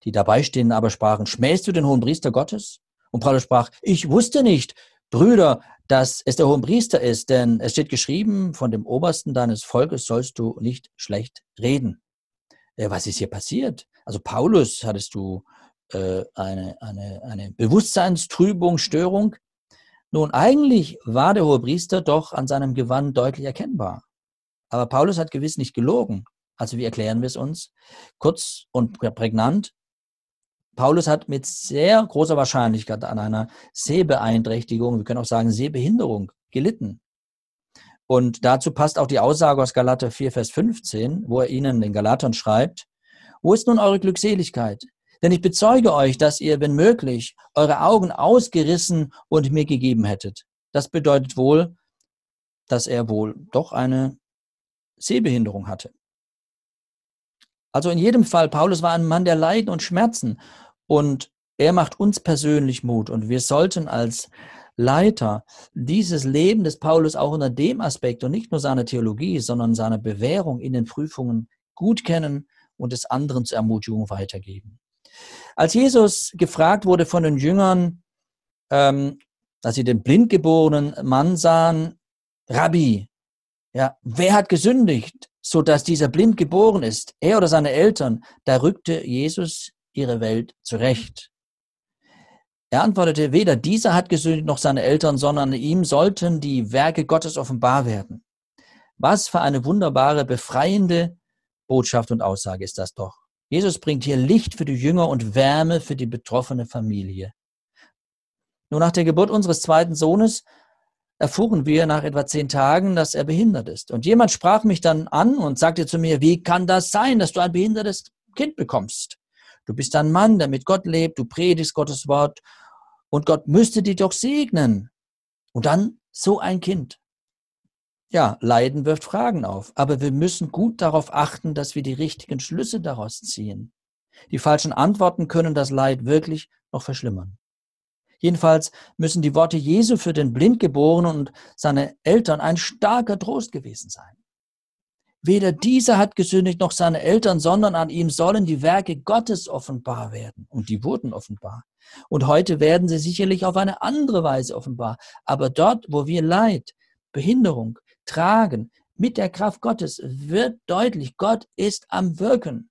Die dabei stehen aber sprachen, schmähst du den hohen Priester Gottes? Und Paulus sprach, ich wusste nicht, Brüder, dass es der hohe Priester ist, denn es steht geschrieben, von dem Obersten deines Volkes sollst du nicht schlecht reden. Äh, was ist hier passiert? Also Paulus, hattest du äh, eine, eine, eine Bewusstseinstrübung, Störung? Nun, eigentlich war der hohe Priester doch an seinem Gewand deutlich erkennbar. Aber Paulus hat gewiss nicht gelogen. Also wie erklären wir es uns? Kurz und prägnant. Paulus hat mit sehr großer Wahrscheinlichkeit an einer Sehbeeinträchtigung, wir können auch sagen Sehbehinderung, gelitten. Und dazu passt auch die Aussage aus Galater 4, Vers 15, wo er ihnen den Galatern schreibt, Wo ist nun eure Glückseligkeit? Denn ich bezeuge euch, dass ihr, wenn möglich, eure Augen ausgerissen und mir gegeben hättet. Das bedeutet wohl, dass er wohl doch eine Sehbehinderung hatte. Also in jedem Fall, Paulus war ein Mann der Leiden und Schmerzen. Und er macht uns persönlich Mut. Und wir sollten als Leiter dieses Leben des Paulus auch unter dem Aspekt und nicht nur seine Theologie, sondern seine Bewährung in den Prüfungen gut kennen und es anderen zur Ermutigung weitergeben. Als Jesus gefragt wurde von den Jüngern, ähm, dass sie den blindgeborenen Mann sahen, Rabbi, ja, wer hat gesündigt, so dass dieser blind geboren ist, er oder seine Eltern? Da rückte Jesus ihre Welt zurecht. Er antwortete, weder dieser hat gesündigt noch seine Eltern, sondern ihm sollten die Werke Gottes offenbar werden. Was für eine wunderbare, befreiende Botschaft und Aussage ist das doch. Jesus bringt hier Licht für die Jünger und Wärme für die betroffene Familie. Nur nach der Geburt unseres zweiten Sohnes erfuhren wir nach etwa zehn Tagen, dass er behindert ist. Und jemand sprach mich dann an und sagte zu mir, wie kann das sein, dass du ein behindertes Kind bekommst? Du bist ein Mann, der mit Gott lebt, du predigst Gottes Wort und Gott müsste dich doch segnen. Und dann so ein Kind. Ja, Leiden wirft Fragen auf, aber wir müssen gut darauf achten, dass wir die richtigen Schlüsse daraus ziehen. Die falschen Antworten können das Leid wirklich noch verschlimmern. Jedenfalls müssen die Worte Jesu für den Blindgeborenen und seine Eltern ein starker Trost gewesen sein. Weder dieser hat gesündigt noch seine Eltern, sondern an ihm sollen die Werke Gottes offenbar werden. Und die wurden offenbar. Und heute werden sie sicherlich auf eine andere Weise offenbar. Aber dort, wo wir Leid, Behinderung tragen, mit der Kraft Gottes, wird deutlich, Gott ist am Wirken.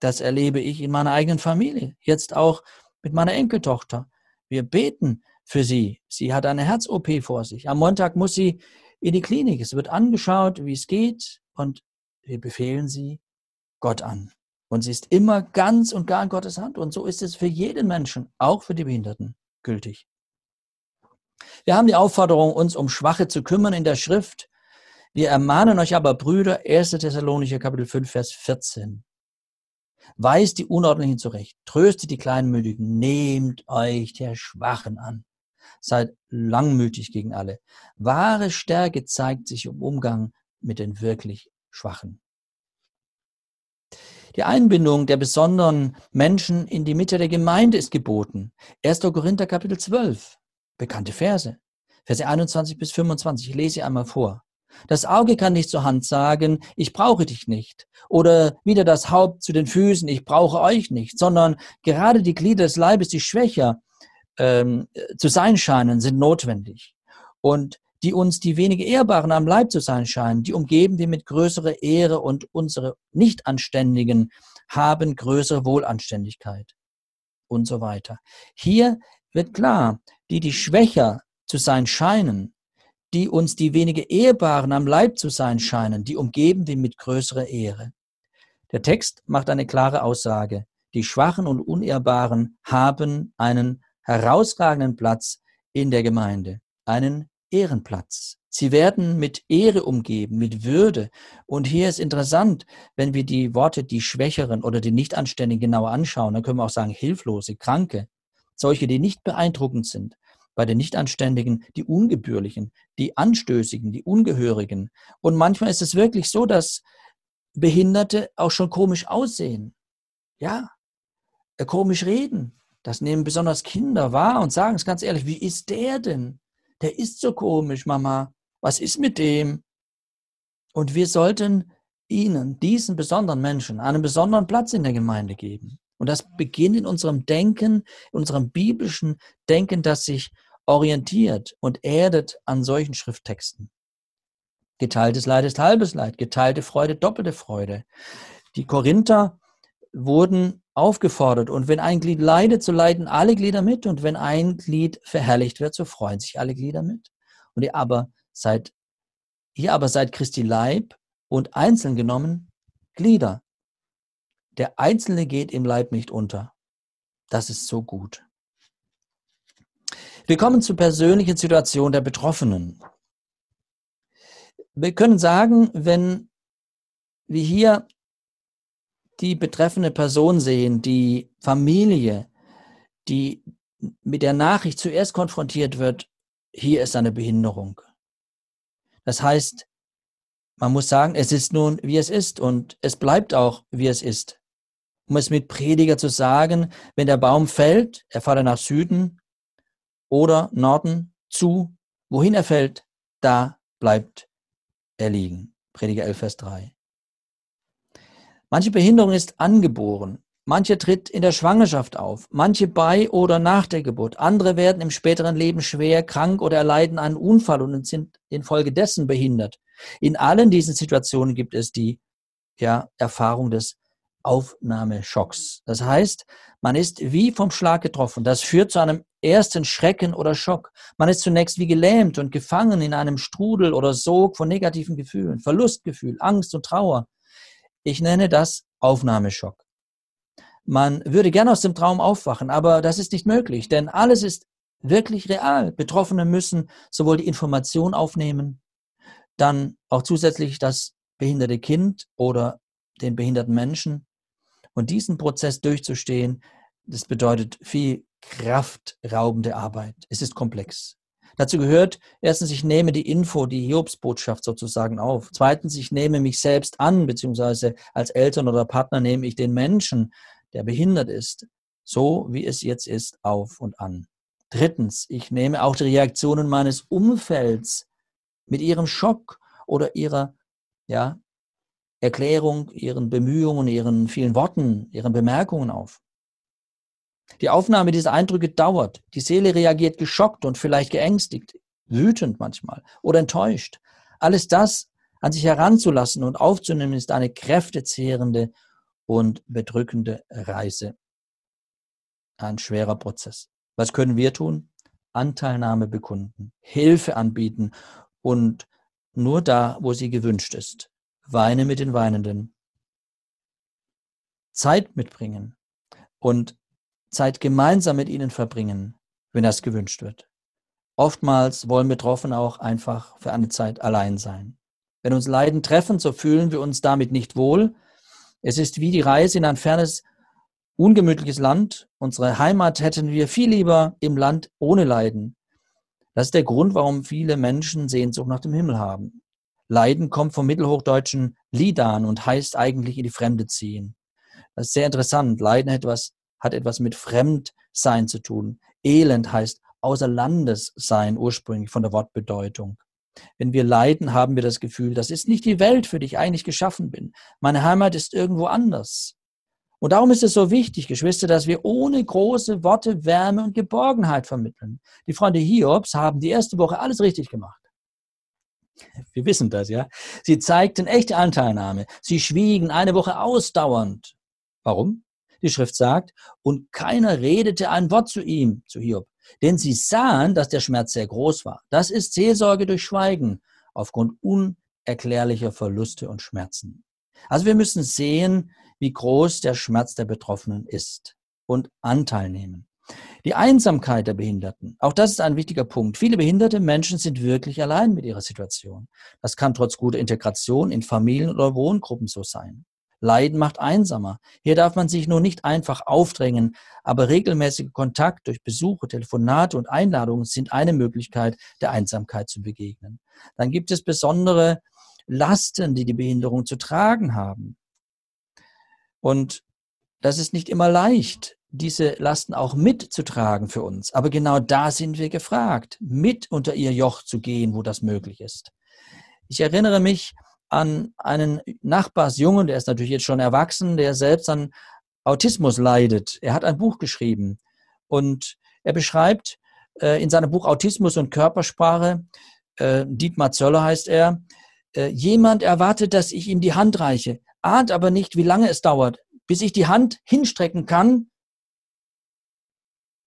Das erlebe ich in meiner eigenen Familie, jetzt auch mit meiner Enkeltochter. Wir beten für sie. Sie hat eine Herz-OP vor sich. Am Montag muss sie in die Klinik. Es wird angeschaut, wie es geht und wir befehlen sie Gott an. Und sie ist immer ganz und gar in Gottes Hand. Und so ist es für jeden Menschen, auch für die Behinderten, gültig. Wir haben die Aufforderung, uns um Schwache zu kümmern in der Schrift. Wir ermahnen euch aber, Brüder, 1. Thessalonicher Kapitel 5, Vers 14. Weist die Unordentlichen zurecht, tröstet die Kleinmütigen, nehmt euch der Schwachen an. Seid langmütig gegen alle. Wahre Stärke zeigt sich im Umgang mit den wirklich Schwachen. Die Einbindung der besonderen Menschen in die Mitte der Gemeinde ist geboten. 1. Korinther Kapitel 12, bekannte Verse. Verse 21 bis 25, ich lese einmal vor. Das Auge kann nicht zur Hand sagen, ich brauche dich nicht. Oder wieder das Haupt zu den Füßen, ich brauche euch nicht. Sondern gerade die Glieder des Leibes, die schwächer ähm, zu sein scheinen, sind notwendig. Und die uns die wenige Ehrbaren am Leib zu sein scheinen, die umgeben wir mit größerer Ehre und unsere Nichtanständigen haben größere Wohlanständigkeit und so weiter. Hier wird klar, die, die schwächer zu sein scheinen, die uns die wenige Ehrbaren am Leib zu sein scheinen, die umgeben wir mit größerer Ehre. Der Text macht eine klare Aussage. Die Schwachen und Unehrbaren haben einen herausragenden Platz in der Gemeinde, einen Ehrenplatz. Sie werden mit Ehre umgeben, mit Würde. Und hier ist interessant, wenn wir die Worte die Schwächeren oder die Nichtanständigen genauer anschauen, dann können wir auch sagen Hilflose, Kranke, solche, die nicht beeindruckend sind. Bei den Nichtanständigen die Ungebührlichen, die Anstößigen, die Ungehörigen. Und manchmal ist es wirklich so, dass Behinderte auch schon komisch aussehen. Ja, äh, komisch reden. Das nehmen besonders Kinder wahr und sagen es ganz ehrlich, wie ist der denn? Der ist so komisch, Mama. Was ist mit dem? Und wir sollten ihnen, diesen besonderen Menschen, einen besonderen Platz in der Gemeinde geben. Und das beginnt in unserem Denken, in unserem biblischen Denken, das sich orientiert und erdet an solchen Schrifttexten. Geteiltes Leid ist halbes Leid, geteilte Freude doppelte Freude. Die Korinther wurden aufgefordert und wenn ein Glied leidet, so leiden alle Glieder mit und wenn ein Glied verherrlicht wird, so freuen sich alle Glieder mit. Und ihr aber seid, ihr aber seid Christi Leib und einzeln genommen Glieder. Der Einzelne geht im Leib nicht unter. Das ist so gut. Wir kommen zur persönlichen Situation der Betroffenen. Wir können sagen, wenn wir hier die betreffende Person sehen, die Familie, die mit der Nachricht zuerst konfrontiert wird, hier ist eine Behinderung. Das heißt, man muss sagen, es ist nun, wie es ist und es bleibt auch, wie es ist. Um es mit Prediger zu sagen, wenn der Baum fällt, er falle nach Süden oder Norden zu, wohin er fällt, da bleibt er liegen. Prediger 11, Vers 3. Manche Behinderung ist angeboren. Manche tritt in der Schwangerschaft auf, manche bei oder nach der Geburt. Andere werden im späteren Leben schwer krank oder erleiden einen Unfall und sind infolgedessen behindert. In allen diesen Situationen gibt es die ja, Erfahrung des Aufnahmeschocks. Das heißt, man ist wie vom Schlag getroffen. Das führt zu einem ersten Schrecken oder Schock. Man ist zunächst wie gelähmt und gefangen in einem Strudel oder Sog von negativen Gefühlen, Verlustgefühl, Angst und Trauer. Ich nenne das Aufnahmeschock. Man würde gerne aus dem Traum aufwachen, aber das ist nicht möglich, denn alles ist wirklich real. Betroffene müssen sowohl die Information aufnehmen, dann auch zusätzlich das behinderte Kind oder den behinderten Menschen. Und diesen Prozess durchzustehen, das bedeutet viel kraftraubende Arbeit. Es ist komplex. Dazu gehört erstens, ich nehme die Info, die Hiobsbotschaft sozusagen auf. Zweitens, ich nehme mich selbst an, beziehungsweise als Eltern oder Partner nehme ich den Menschen, der behindert ist, so wie es jetzt ist, auf und an. Drittens, ich nehme auch die Reaktionen meines Umfelds mit ihrem Schock oder ihrer ja, Erklärung, ihren Bemühungen, ihren vielen Worten, ihren Bemerkungen auf. Die Aufnahme dieser Eindrücke dauert. Die Seele reagiert geschockt und vielleicht geängstigt, wütend manchmal oder enttäuscht. Alles das an sich heranzulassen und aufzunehmen, ist eine kräftezehrende und bedrückende Reise. Ein schwerer Prozess. Was können wir tun? Anteilnahme bekunden, Hilfe anbieten und nur da, wo sie gewünscht ist. Weine mit den Weinenden. Zeit mitbringen und Zeit gemeinsam mit ihnen verbringen, wenn das gewünscht wird. Oftmals wollen Betroffene auch einfach für eine Zeit allein sein. Wenn uns Leiden treffen, so fühlen wir uns damit nicht wohl. Es ist wie die Reise in ein fernes, ungemütliches Land. Unsere Heimat hätten wir viel lieber im Land ohne Leiden. Das ist der Grund, warum viele Menschen Sehnsucht nach dem Himmel haben. Leiden kommt vom mittelhochdeutschen Lidan und heißt eigentlich in die Fremde ziehen. Das ist sehr interessant. Leiden etwas hat etwas mit Fremdsein zu tun. Elend heißt außer Landes sein, ursprünglich von der Wortbedeutung. Wenn wir leiden, haben wir das Gefühl, das ist nicht die Welt, für die ich eigentlich geschaffen bin. Meine Heimat ist irgendwo anders. Und darum ist es so wichtig, Geschwister, dass wir ohne große Worte Wärme und Geborgenheit vermitteln. Die Freunde Hiobs haben die erste Woche alles richtig gemacht. Wir wissen das, ja. Sie zeigten echte Anteilnahme. Sie schwiegen eine Woche ausdauernd. Warum? Die Schrift sagt, und keiner redete ein Wort zu ihm, zu Hiob, denn sie sahen, dass der Schmerz sehr groß war. Das ist Seelsorge durch Schweigen aufgrund unerklärlicher Verluste und Schmerzen. Also wir müssen sehen, wie groß der Schmerz der Betroffenen ist und Anteil nehmen. Die Einsamkeit der Behinderten, auch das ist ein wichtiger Punkt. Viele behinderte Menschen sind wirklich allein mit ihrer Situation. Das kann trotz guter Integration in Familien oder Wohngruppen so sein. Leiden macht einsamer. Hier darf man sich nur nicht einfach aufdrängen, aber regelmäßige Kontakt durch Besuche, Telefonate und Einladungen sind eine Möglichkeit, der Einsamkeit zu begegnen. Dann gibt es besondere Lasten, die die Behinderung zu tragen haben. Und das ist nicht immer leicht, diese Lasten auch mitzutragen für uns. Aber genau da sind wir gefragt, mit unter ihr Joch zu gehen, wo das möglich ist. Ich erinnere mich an einen Nachbarsjungen, der ist natürlich jetzt schon erwachsen, der selbst an Autismus leidet. Er hat ein Buch geschrieben und er beschreibt äh, in seinem Buch Autismus und Körpersprache, äh, Dietmar Zöller heißt er, äh, jemand erwartet, dass ich ihm die Hand reiche, ahnt aber nicht, wie lange es dauert, bis ich die Hand hinstrecken kann.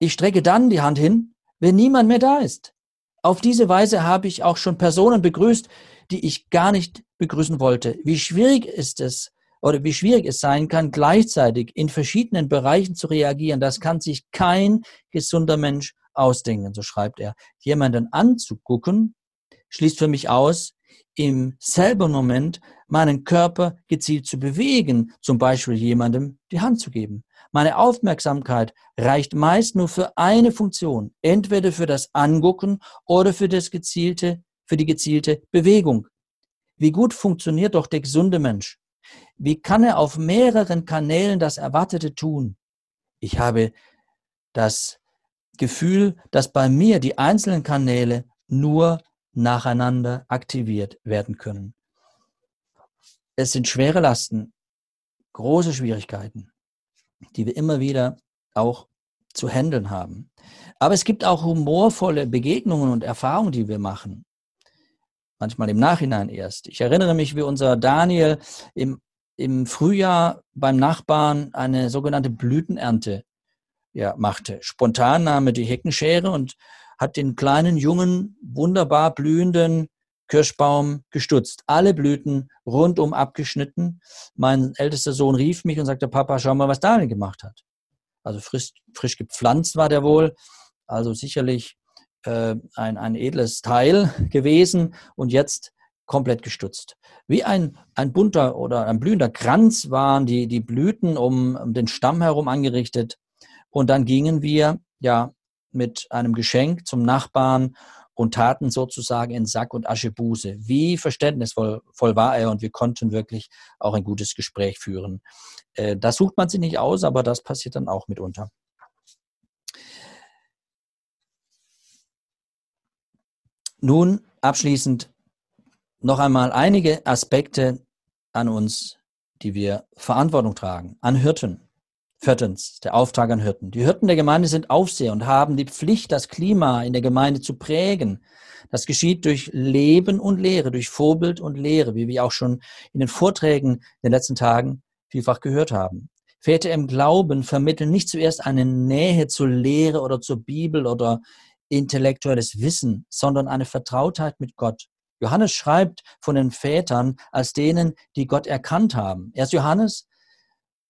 Ich strecke dann die Hand hin, wenn niemand mehr da ist. Auf diese Weise habe ich auch schon Personen begrüßt, die ich gar nicht begrüßen wollte. Wie schwierig ist es oder wie schwierig es sein kann, gleichzeitig in verschiedenen Bereichen zu reagieren, das kann sich kein gesunder Mensch ausdenken, so schreibt er. Jemanden anzugucken, schließt für mich aus, im selben Moment meinen Körper gezielt zu bewegen, zum Beispiel jemandem die Hand zu geben. Meine Aufmerksamkeit reicht meist nur für eine Funktion, entweder für das Angucken oder für das gezielte, für die gezielte Bewegung. Wie gut funktioniert doch der gesunde Mensch? Wie kann er auf mehreren Kanälen das Erwartete tun? Ich habe das Gefühl, dass bei mir die einzelnen Kanäle nur nacheinander aktiviert werden können. Es sind schwere Lasten, große Schwierigkeiten, die wir immer wieder auch zu handeln haben. Aber es gibt auch humorvolle Begegnungen und Erfahrungen, die wir machen. Manchmal im Nachhinein erst. Ich erinnere mich, wie unser Daniel im, im Frühjahr beim Nachbarn eine sogenannte Blütenernte ja, machte. Spontan nahm er die Heckenschere und hat den kleinen, jungen, wunderbar blühenden Kirschbaum gestutzt. Alle Blüten rundum abgeschnitten. Mein ältester Sohn rief mich und sagte, Papa, schau mal, was Daniel gemacht hat. Also frisch, frisch gepflanzt war der wohl. Also sicherlich äh, ein, ein edles Teil (laughs) gewesen und jetzt komplett gestutzt. Wie ein, ein bunter oder ein blühender Kranz waren die, die Blüten um, um den Stamm herum angerichtet. Und dann gingen wir ja mit einem Geschenk zum Nachbarn und taten sozusagen in Sack und Asche Buße. Wie verständnisvoll voll war er und wir konnten wirklich auch ein gutes Gespräch führen. Äh, das sucht man sich nicht aus, aber das passiert dann auch mitunter. Nun abschließend noch einmal einige Aspekte an uns, die wir Verantwortung tragen, an Hirten. Viertens, der Auftrag an Hirten. Die Hirten der Gemeinde sind Aufseher und haben die Pflicht, das Klima in der Gemeinde zu prägen. Das geschieht durch Leben und Lehre, durch Vorbild und Lehre, wie wir auch schon in den Vorträgen in den letzten Tagen vielfach gehört haben. Väter im Glauben vermitteln nicht zuerst eine Nähe zur Lehre oder zur Bibel oder intellektuelles Wissen, sondern eine Vertrautheit mit Gott. Johannes schreibt von den Vätern als denen, die Gott erkannt haben. Erst Johannes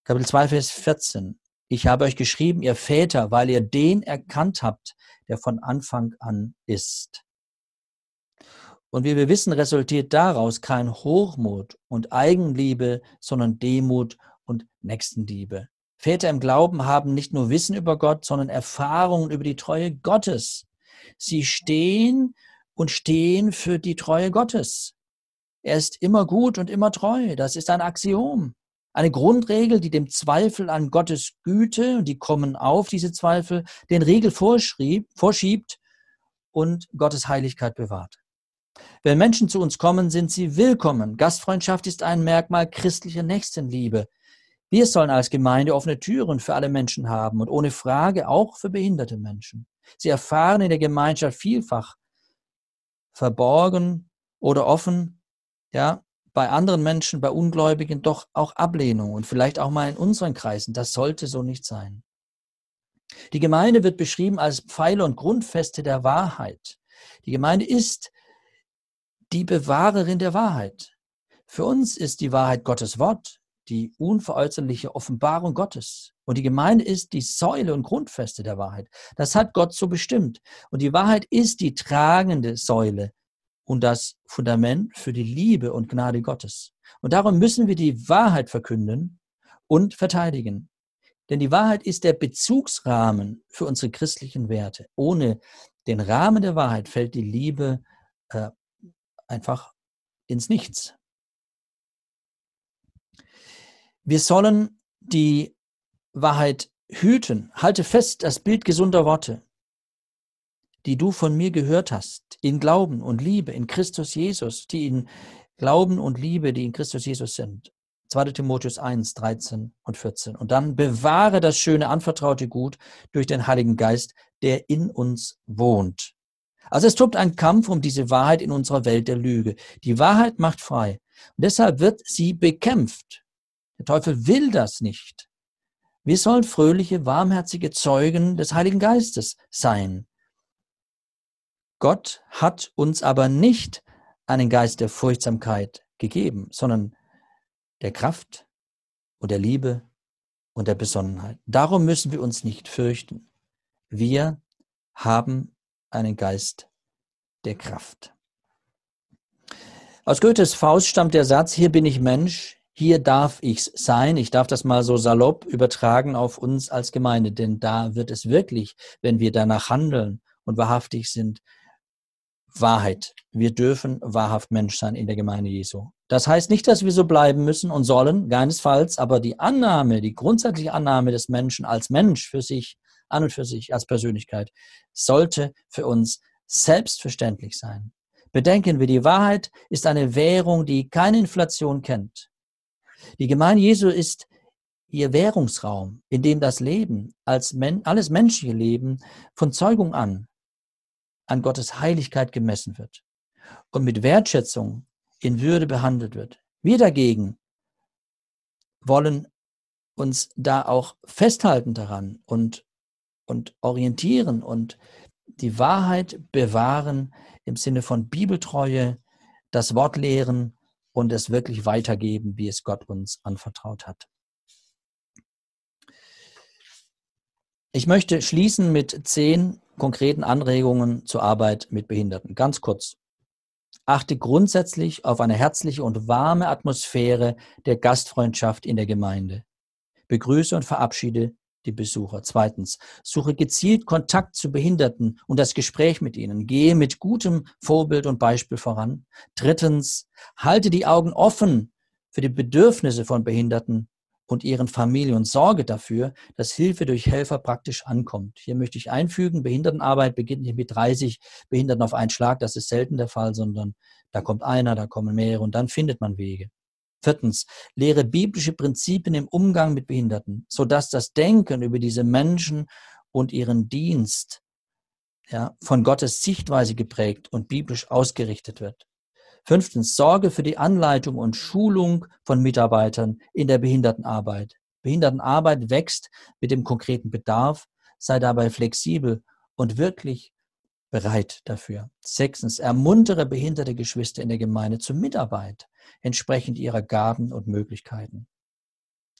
Kapitel 2, Vers 14. Ich habe euch geschrieben, ihr Väter, weil ihr den erkannt habt, der von Anfang an ist. Und wie wir wissen, resultiert daraus kein Hochmut und Eigenliebe, sondern Demut und Nächstenliebe. Väter im Glauben haben nicht nur Wissen über Gott, sondern Erfahrungen über die Treue Gottes. Sie stehen und stehen für die Treue Gottes. Er ist immer gut und immer treu. Das ist ein Axiom. Eine Grundregel, die dem Zweifel an Gottes Güte, und die kommen auf, diese Zweifel, den Regel vorschrieb, vorschiebt und Gottes Heiligkeit bewahrt. Wenn Menschen zu uns kommen, sind sie willkommen. Gastfreundschaft ist ein Merkmal christlicher Nächstenliebe. Wir sollen als Gemeinde offene Türen für alle Menschen haben und ohne Frage auch für behinderte Menschen. Sie erfahren in der Gemeinschaft vielfach verborgen oder offen, ja, bei anderen Menschen, bei Ungläubigen doch auch Ablehnung und vielleicht auch mal in unseren Kreisen. Das sollte so nicht sein. Die Gemeinde wird beschrieben als Pfeile und Grundfeste der Wahrheit. Die Gemeinde ist die Bewahrerin der Wahrheit. Für uns ist die Wahrheit Gottes Wort, die unveräußerliche Offenbarung Gottes. Und die Gemeinde ist die Säule und Grundfeste der Wahrheit. Das hat Gott so bestimmt. Und die Wahrheit ist die tragende Säule und das Fundament für die Liebe und Gnade Gottes. Und darum müssen wir die Wahrheit verkünden und verteidigen. Denn die Wahrheit ist der Bezugsrahmen für unsere christlichen Werte. Ohne den Rahmen der Wahrheit fällt die Liebe äh, einfach ins Nichts. Wir sollen die Wahrheit hüten. Halte fest das Bild gesunder Worte die du von mir gehört hast, in Glauben und Liebe in Christus Jesus, die in Glauben und Liebe, die in Christus Jesus sind. 2. Timotheus 1, 13 und 14. Und dann bewahre das schöne, anvertraute Gut durch den Heiligen Geist, der in uns wohnt. Also es tobt ein Kampf um diese Wahrheit in unserer Welt der Lüge. Die Wahrheit macht frei. Und deshalb wird sie bekämpft. Der Teufel will das nicht. Wir sollen fröhliche, warmherzige Zeugen des Heiligen Geistes sein. Gott hat uns aber nicht einen Geist der Furchtsamkeit gegeben, sondern der Kraft und der Liebe und der Besonnenheit. Darum müssen wir uns nicht fürchten. Wir haben einen Geist der Kraft. Aus Goethes Faust stammt der Satz, hier bin ich Mensch, hier darf ich's sein. Ich darf das mal so salopp übertragen auf uns als Gemeinde, denn da wird es wirklich, wenn wir danach handeln und wahrhaftig sind, Wahrheit. Wir dürfen wahrhaft Mensch sein in der Gemeinde Jesu. Das heißt nicht, dass wir so bleiben müssen und sollen, keinesfalls, aber die Annahme, die grundsätzliche Annahme des Menschen als Mensch für sich, an und für sich, als Persönlichkeit, sollte für uns selbstverständlich sein. Bedenken wir, die Wahrheit ist eine Währung, die keine Inflation kennt. Die Gemeinde Jesu ist ihr Währungsraum, in dem das Leben, als alles menschliche Leben, von Zeugung an an Gottes Heiligkeit gemessen wird und mit Wertschätzung in Würde behandelt wird. Wir dagegen wollen uns da auch festhalten daran und, und orientieren und die Wahrheit bewahren im Sinne von Bibeltreue, das Wort lehren und es wirklich weitergeben, wie es Gott uns anvertraut hat. Ich möchte schließen mit zehn konkreten Anregungen zur Arbeit mit Behinderten. Ganz kurz. Achte grundsätzlich auf eine herzliche und warme Atmosphäre der Gastfreundschaft in der Gemeinde. Begrüße und verabschiede die Besucher. Zweitens, suche gezielt Kontakt zu Behinderten und das Gespräch mit ihnen. Gehe mit gutem Vorbild und Beispiel voran. Drittens, halte die Augen offen für die Bedürfnisse von Behinderten und ihren Familien und sorge dafür, dass Hilfe durch Helfer praktisch ankommt. Hier möchte ich einfügen, Behindertenarbeit beginnt nicht mit 30 Behinderten auf einen Schlag. Das ist selten der Fall, sondern da kommt einer, da kommen mehrere und dann findet man Wege. Viertens, lehre biblische Prinzipien im Umgang mit Behinderten, sodass das Denken über diese Menschen und ihren Dienst ja, von Gottes Sichtweise geprägt und biblisch ausgerichtet wird. Fünftens, Sorge für die Anleitung und Schulung von Mitarbeitern in der Behindertenarbeit. Behindertenarbeit wächst mit dem konkreten Bedarf, sei dabei flexibel und wirklich bereit dafür. Sechstens, ermuntere behinderte Geschwister in der Gemeinde zur Mitarbeit entsprechend ihrer Gaben und Möglichkeiten.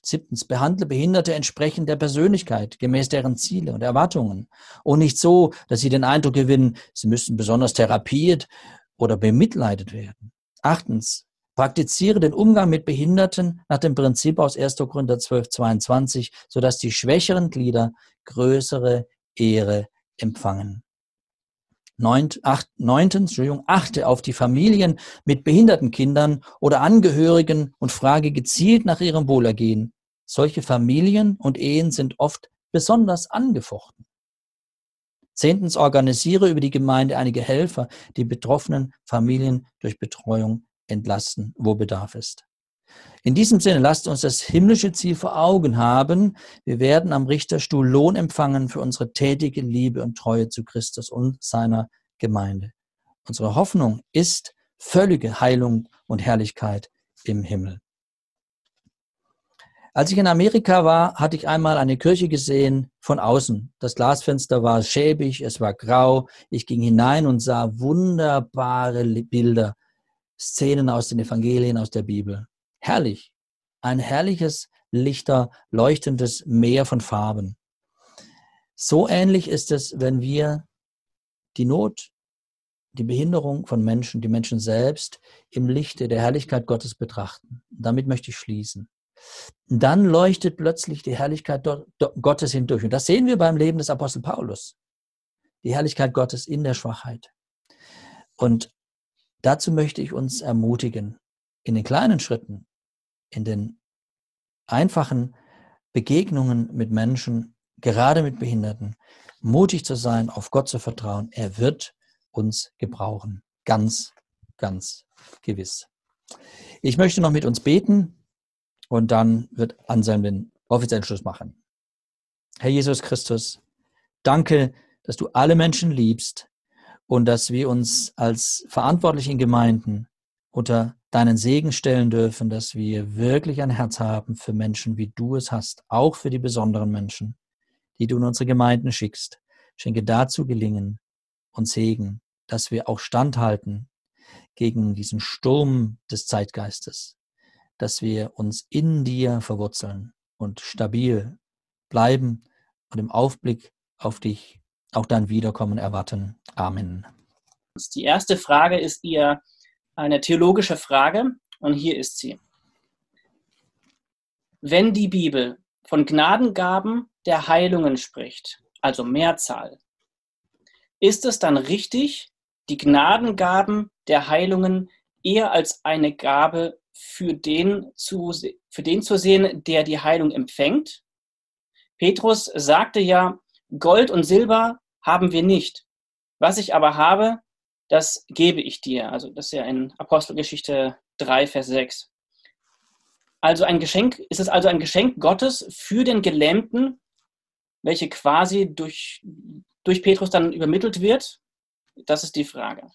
Siebtens, behandle Behinderte entsprechend der Persönlichkeit, gemäß deren Ziele und Erwartungen. Und nicht so, dass sie den Eindruck gewinnen, sie müssten besonders therapiert oder bemitleidet werden. Achtens, praktiziere den Umgang mit Behinderten nach dem Prinzip aus 1. Korinther 12, 22, sodass die schwächeren Glieder größere Ehre empfangen. Neunt, acht, neuntens, Entschuldigung, achte auf die Familien mit behinderten Kindern oder Angehörigen und frage gezielt nach ihrem Wohlergehen. Solche Familien und Ehen sind oft besonders angefochten. Zehntens, organisiere über die Gemeinde einige Helfer, die betroffenen Familien durch Betreuung entlasten, wo Bedarf ist. In diesem Sinne, lasst uns das himmlische Ziel vor Augen haben. Wir werden am Richterstuhl Lohn empfangen für unsere tätige Liebe und Treue zu Christus und seiner Gemeinde. Unsere Hoffnung ist völlige Heilung und Herrlichkeit im Himmel. Als ich in Amerika war, hatte ich einmal eine Kirche gesehen von außen. Das Glasfenster war schäbig, es war grau. Ich ging hinein und sah wunderbare Bilder, Szenen aus den Evangelien, aus der Bibel. Herrlich. Ein herrliches, lichter, leuchtendes Meer von Farben. So ähnlich ist es, wenn wir die Not, die Behinderung von Menschen, die Menschen selbst im Lichte der Herrlichkeit Gottes betrachten. Damit möchte ich schließen. Dann leuchtet plötzlich die Herrlichkeit Gottes hindurch. Und das sehen wir beim Leben des Apostel Paulus. Die Herrlichkeit Gottes in der Schwachheit. Und dazu möchte ich uns ermutigen, in den kleinen Schritten in den einfachen Begegnungen mit Menschen, gerade mit Behinderten, mutig zu sein, auf Gott zu vertrauen. Er wird uns gebrauchen. Ganz, ganz gewiss. Ich möchte noch mit uns beten und dann wird Anselm den offiziellen Schluss machen. Herr Jesus Christus, danke, dass du alle Menschen liebst und dass wir uns als verantwortlichen Gemeinden unter deinen Segen stellen dürfen, dass wir wirklich ein Herz haben für Menschen, wie du es hast, auch für die besonderen Menschen, die du in unsere Gemeinden schickst. Schenke dazu Gelingen und Segen, dass wir auch standhalten gegen diesen Sturm des Zeitgeistes, dass wir uns in dir verwurzeln und stabil bleiben und im Aufblick auf dich auch dein Wiederkommen erwarten. Amen. Die erste Frage ist ihr eine theologische Frage und hier ist sie. Wenn die Bibel von Gnadengaben der Heilungen spricht, also Mehrzahl, ist es dann richtig, die Gnadengaben der Heilungen eher als eine Gabe für den zu, für den zu sehen, der die Heilung empfängt? Petrus sagte ja, Gold und Silber haben wir nicht. Was ich aber habe, das gebe ich dir. Also das ist ja in Apostelgeschichte 3, Vers 6. Also ein Geschenk, ist es also ein Geschenk Gottes für den Gelähmten, welche quasi durch, durch Petrus dann übermittelt wird? Das ist die Frage.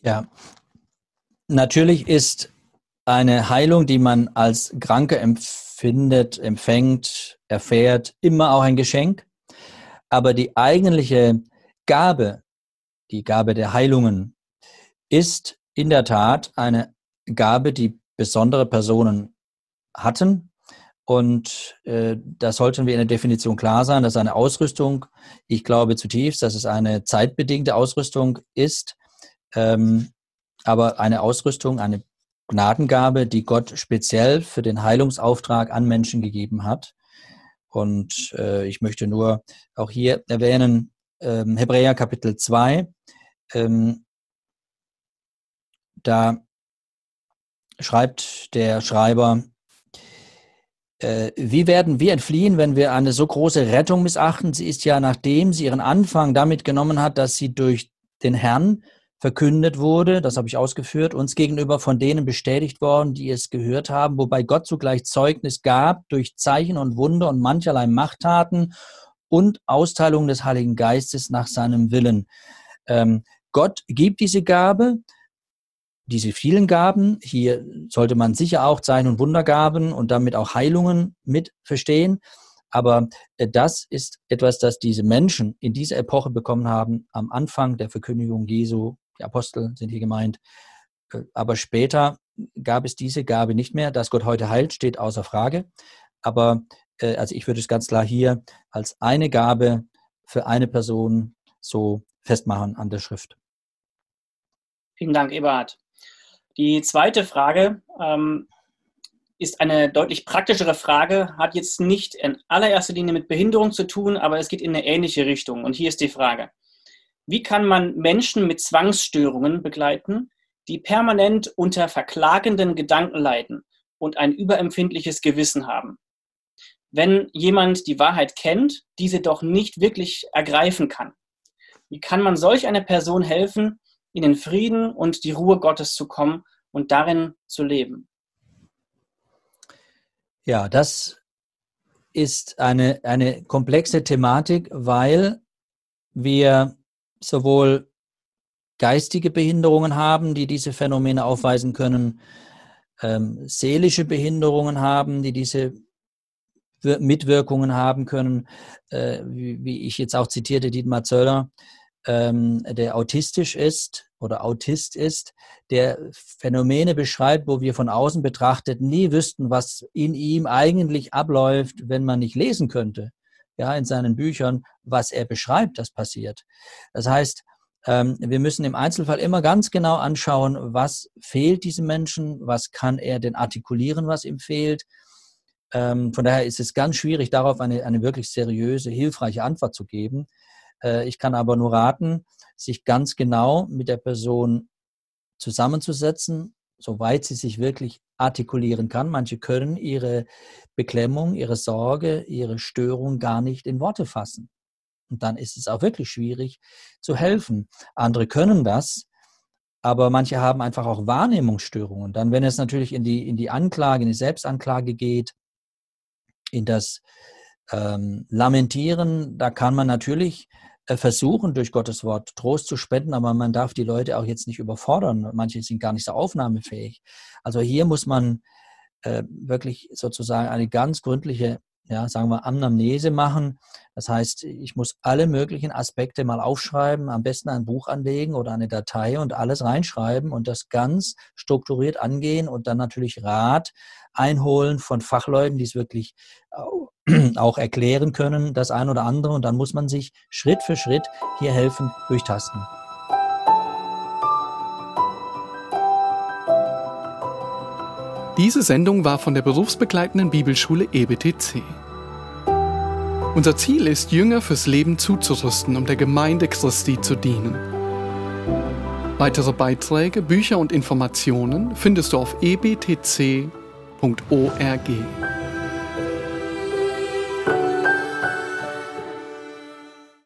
Ja, natürlich ist eine Heilung, die man als Kranke empfindet, empfängt, erfährt, immer auch ein Geschenk. Aber die eigentliche Gabe, die Gabe der Heilungen, ist in der Tat eine Gabe, die besondere Personen hatten. Und äh, da sollten wir in der Definition klar sein, dass eine Ausrüstung, ich glaube zutiefst, dass es eine zeitbedingte Ausrüstung ist, ähm, aber eine Ausrüstung, eine Gnadengabe, die Gott speziell für den Heilungsauftrag an Menschen gegeben hat. Und äh, ich möchte nur auch hier erwähnen, ähm, Hebräer Kapitel 2, ähm, da schreibt der Schreiber, äh, wie werden wir entfliehen, wenn wir eine so große Rettung missachten? Sie ist ja, nachdem sie ihren Anfang damit genommen hat, dass sie durch den Herrn verkündet wurde, das habe ich ausgeführt, uns gegenüber von denen bestätigt worden, die es gehört haben, wobei Gott zugleich Zeugnis gab durch Zeichen und Wunder und mancherlei Machttaten und Austeilung des Heiligen Geistes nach seinem Willen. Ähm, Gott gibt diese Gabe, diese vielen Gaben. Hier sollte man sicher auch Zeichen und Wundergaben und damit auch Heilungen mit verstehen. Aber äh, das ist etwas, das diese Menschen in dieser Epoche bekommen haben, am Anfang der Verkündigung Jesu die Apostel sind hier gemeint. Äh, aber später gab es diese Gabe nicht mehr. Dass Gott heute heilt, steht außer Frage. Aber äh, also ich würde es ganz klar hier als eine Gabe für eine Person so festmachen an der Schrift. Vielen Dank, Eberhard. Die zweite Frage ähm, ist eine deutlich praktischere Frage, hat jetzt nicht in allererster Linie mit Behinderung zu tun, aber es geht in eine ähnliche Richtung. Und hier ist die Frage. Wie kann man Menschen mit Zwangsstörungen begleiten, die permanent unter verklagenden Gedanken leiden und ein überempfindliches Gewissen haben? Wenn jemand die Wahrheit kennt, diese doch nicht wirklich ergreifen kann. Wie kann man solch einer Person helfen, in den Frieden und die Ruhe Gottes zu kommen und darin zu leben? Ja, das ist eine, eine komplexe Thematik, weil wir sowohl geistige Behinderungen haben, die diese Phänomene aufweisen können, ähm, seelische Behinderungen haben, die diese Mitwirkungen haben können, äh, wie, wie, ich jetzt auch zitierte, Dietmar Zöller, ähm, der autistisch ist oder Autist ist, der Phänomene beschreibt, wo wir von außen betrachtet nie wüssten, was in ihm eigentlich abläuft, wenn man nicht lesen könnte ja, in seinen Büchern, was er beschreibt, das passiert. Das heißt, ähm, wir müssen im Einzelfall immer ganz genau anschauen, was fehlt diesem Menschen, was kann er denn artikulieren, was ihm fehlt. Ähm, von daher ist es ganz schwierig, darauf eine, eine wirklich seriöse, hilfreiche Antwort zu geben. Äh, ich kann aber nur raten, sich ganz genau mit der Person zusammenzusetzen, soweit sie sich wirklich artikulieren kann. Manche können ihre Beklemmung, ihre Sorge, ihre Störung gar nicht in Worte fassen. Und dann ist es auch wirklich schwierig zu helfen. Andere können das, aber manche haben einfach auch Wahrnehmungsstörungen. Dann, wenn es natürlich in die, in die Anklage, in die Selbstanklage geht, in das ähm, Lamentieren, da kann man natürlich versuchen, durch Gottes Wort Trost zu spenden, aber man darf die Leute auch jetzt nicht überfordern. Manche sind gar nicht so aufnahmefähig. Also hier muss man äh, wirklich sozusagen eine ganz gründliche, ja, sagen wir, Anamnese machen. Das heißt, ich muss alle möglichen Aspekte mal aufschreiben, am besten ein Buch anlegen oder eine Datei und alles reinschreiben und das ganz strukturiert angehen und dann natürlich Rat einholen von Fachleuten, die es wirklich (clears throat) auch erklären können, das ein oder andere. Und dann muss man sich Schritt für Schritt hier helfen durchtasten. Diese Sendung war von der berufsbegleitenden Bibelschule EBTC. Unser Ziel ist, Jünger fürs Leben zuzurüsten, um der Gemeinde Christi zu dienen. Weitere Beiträge, Bücher und Informationen findest du auf ebtc.org.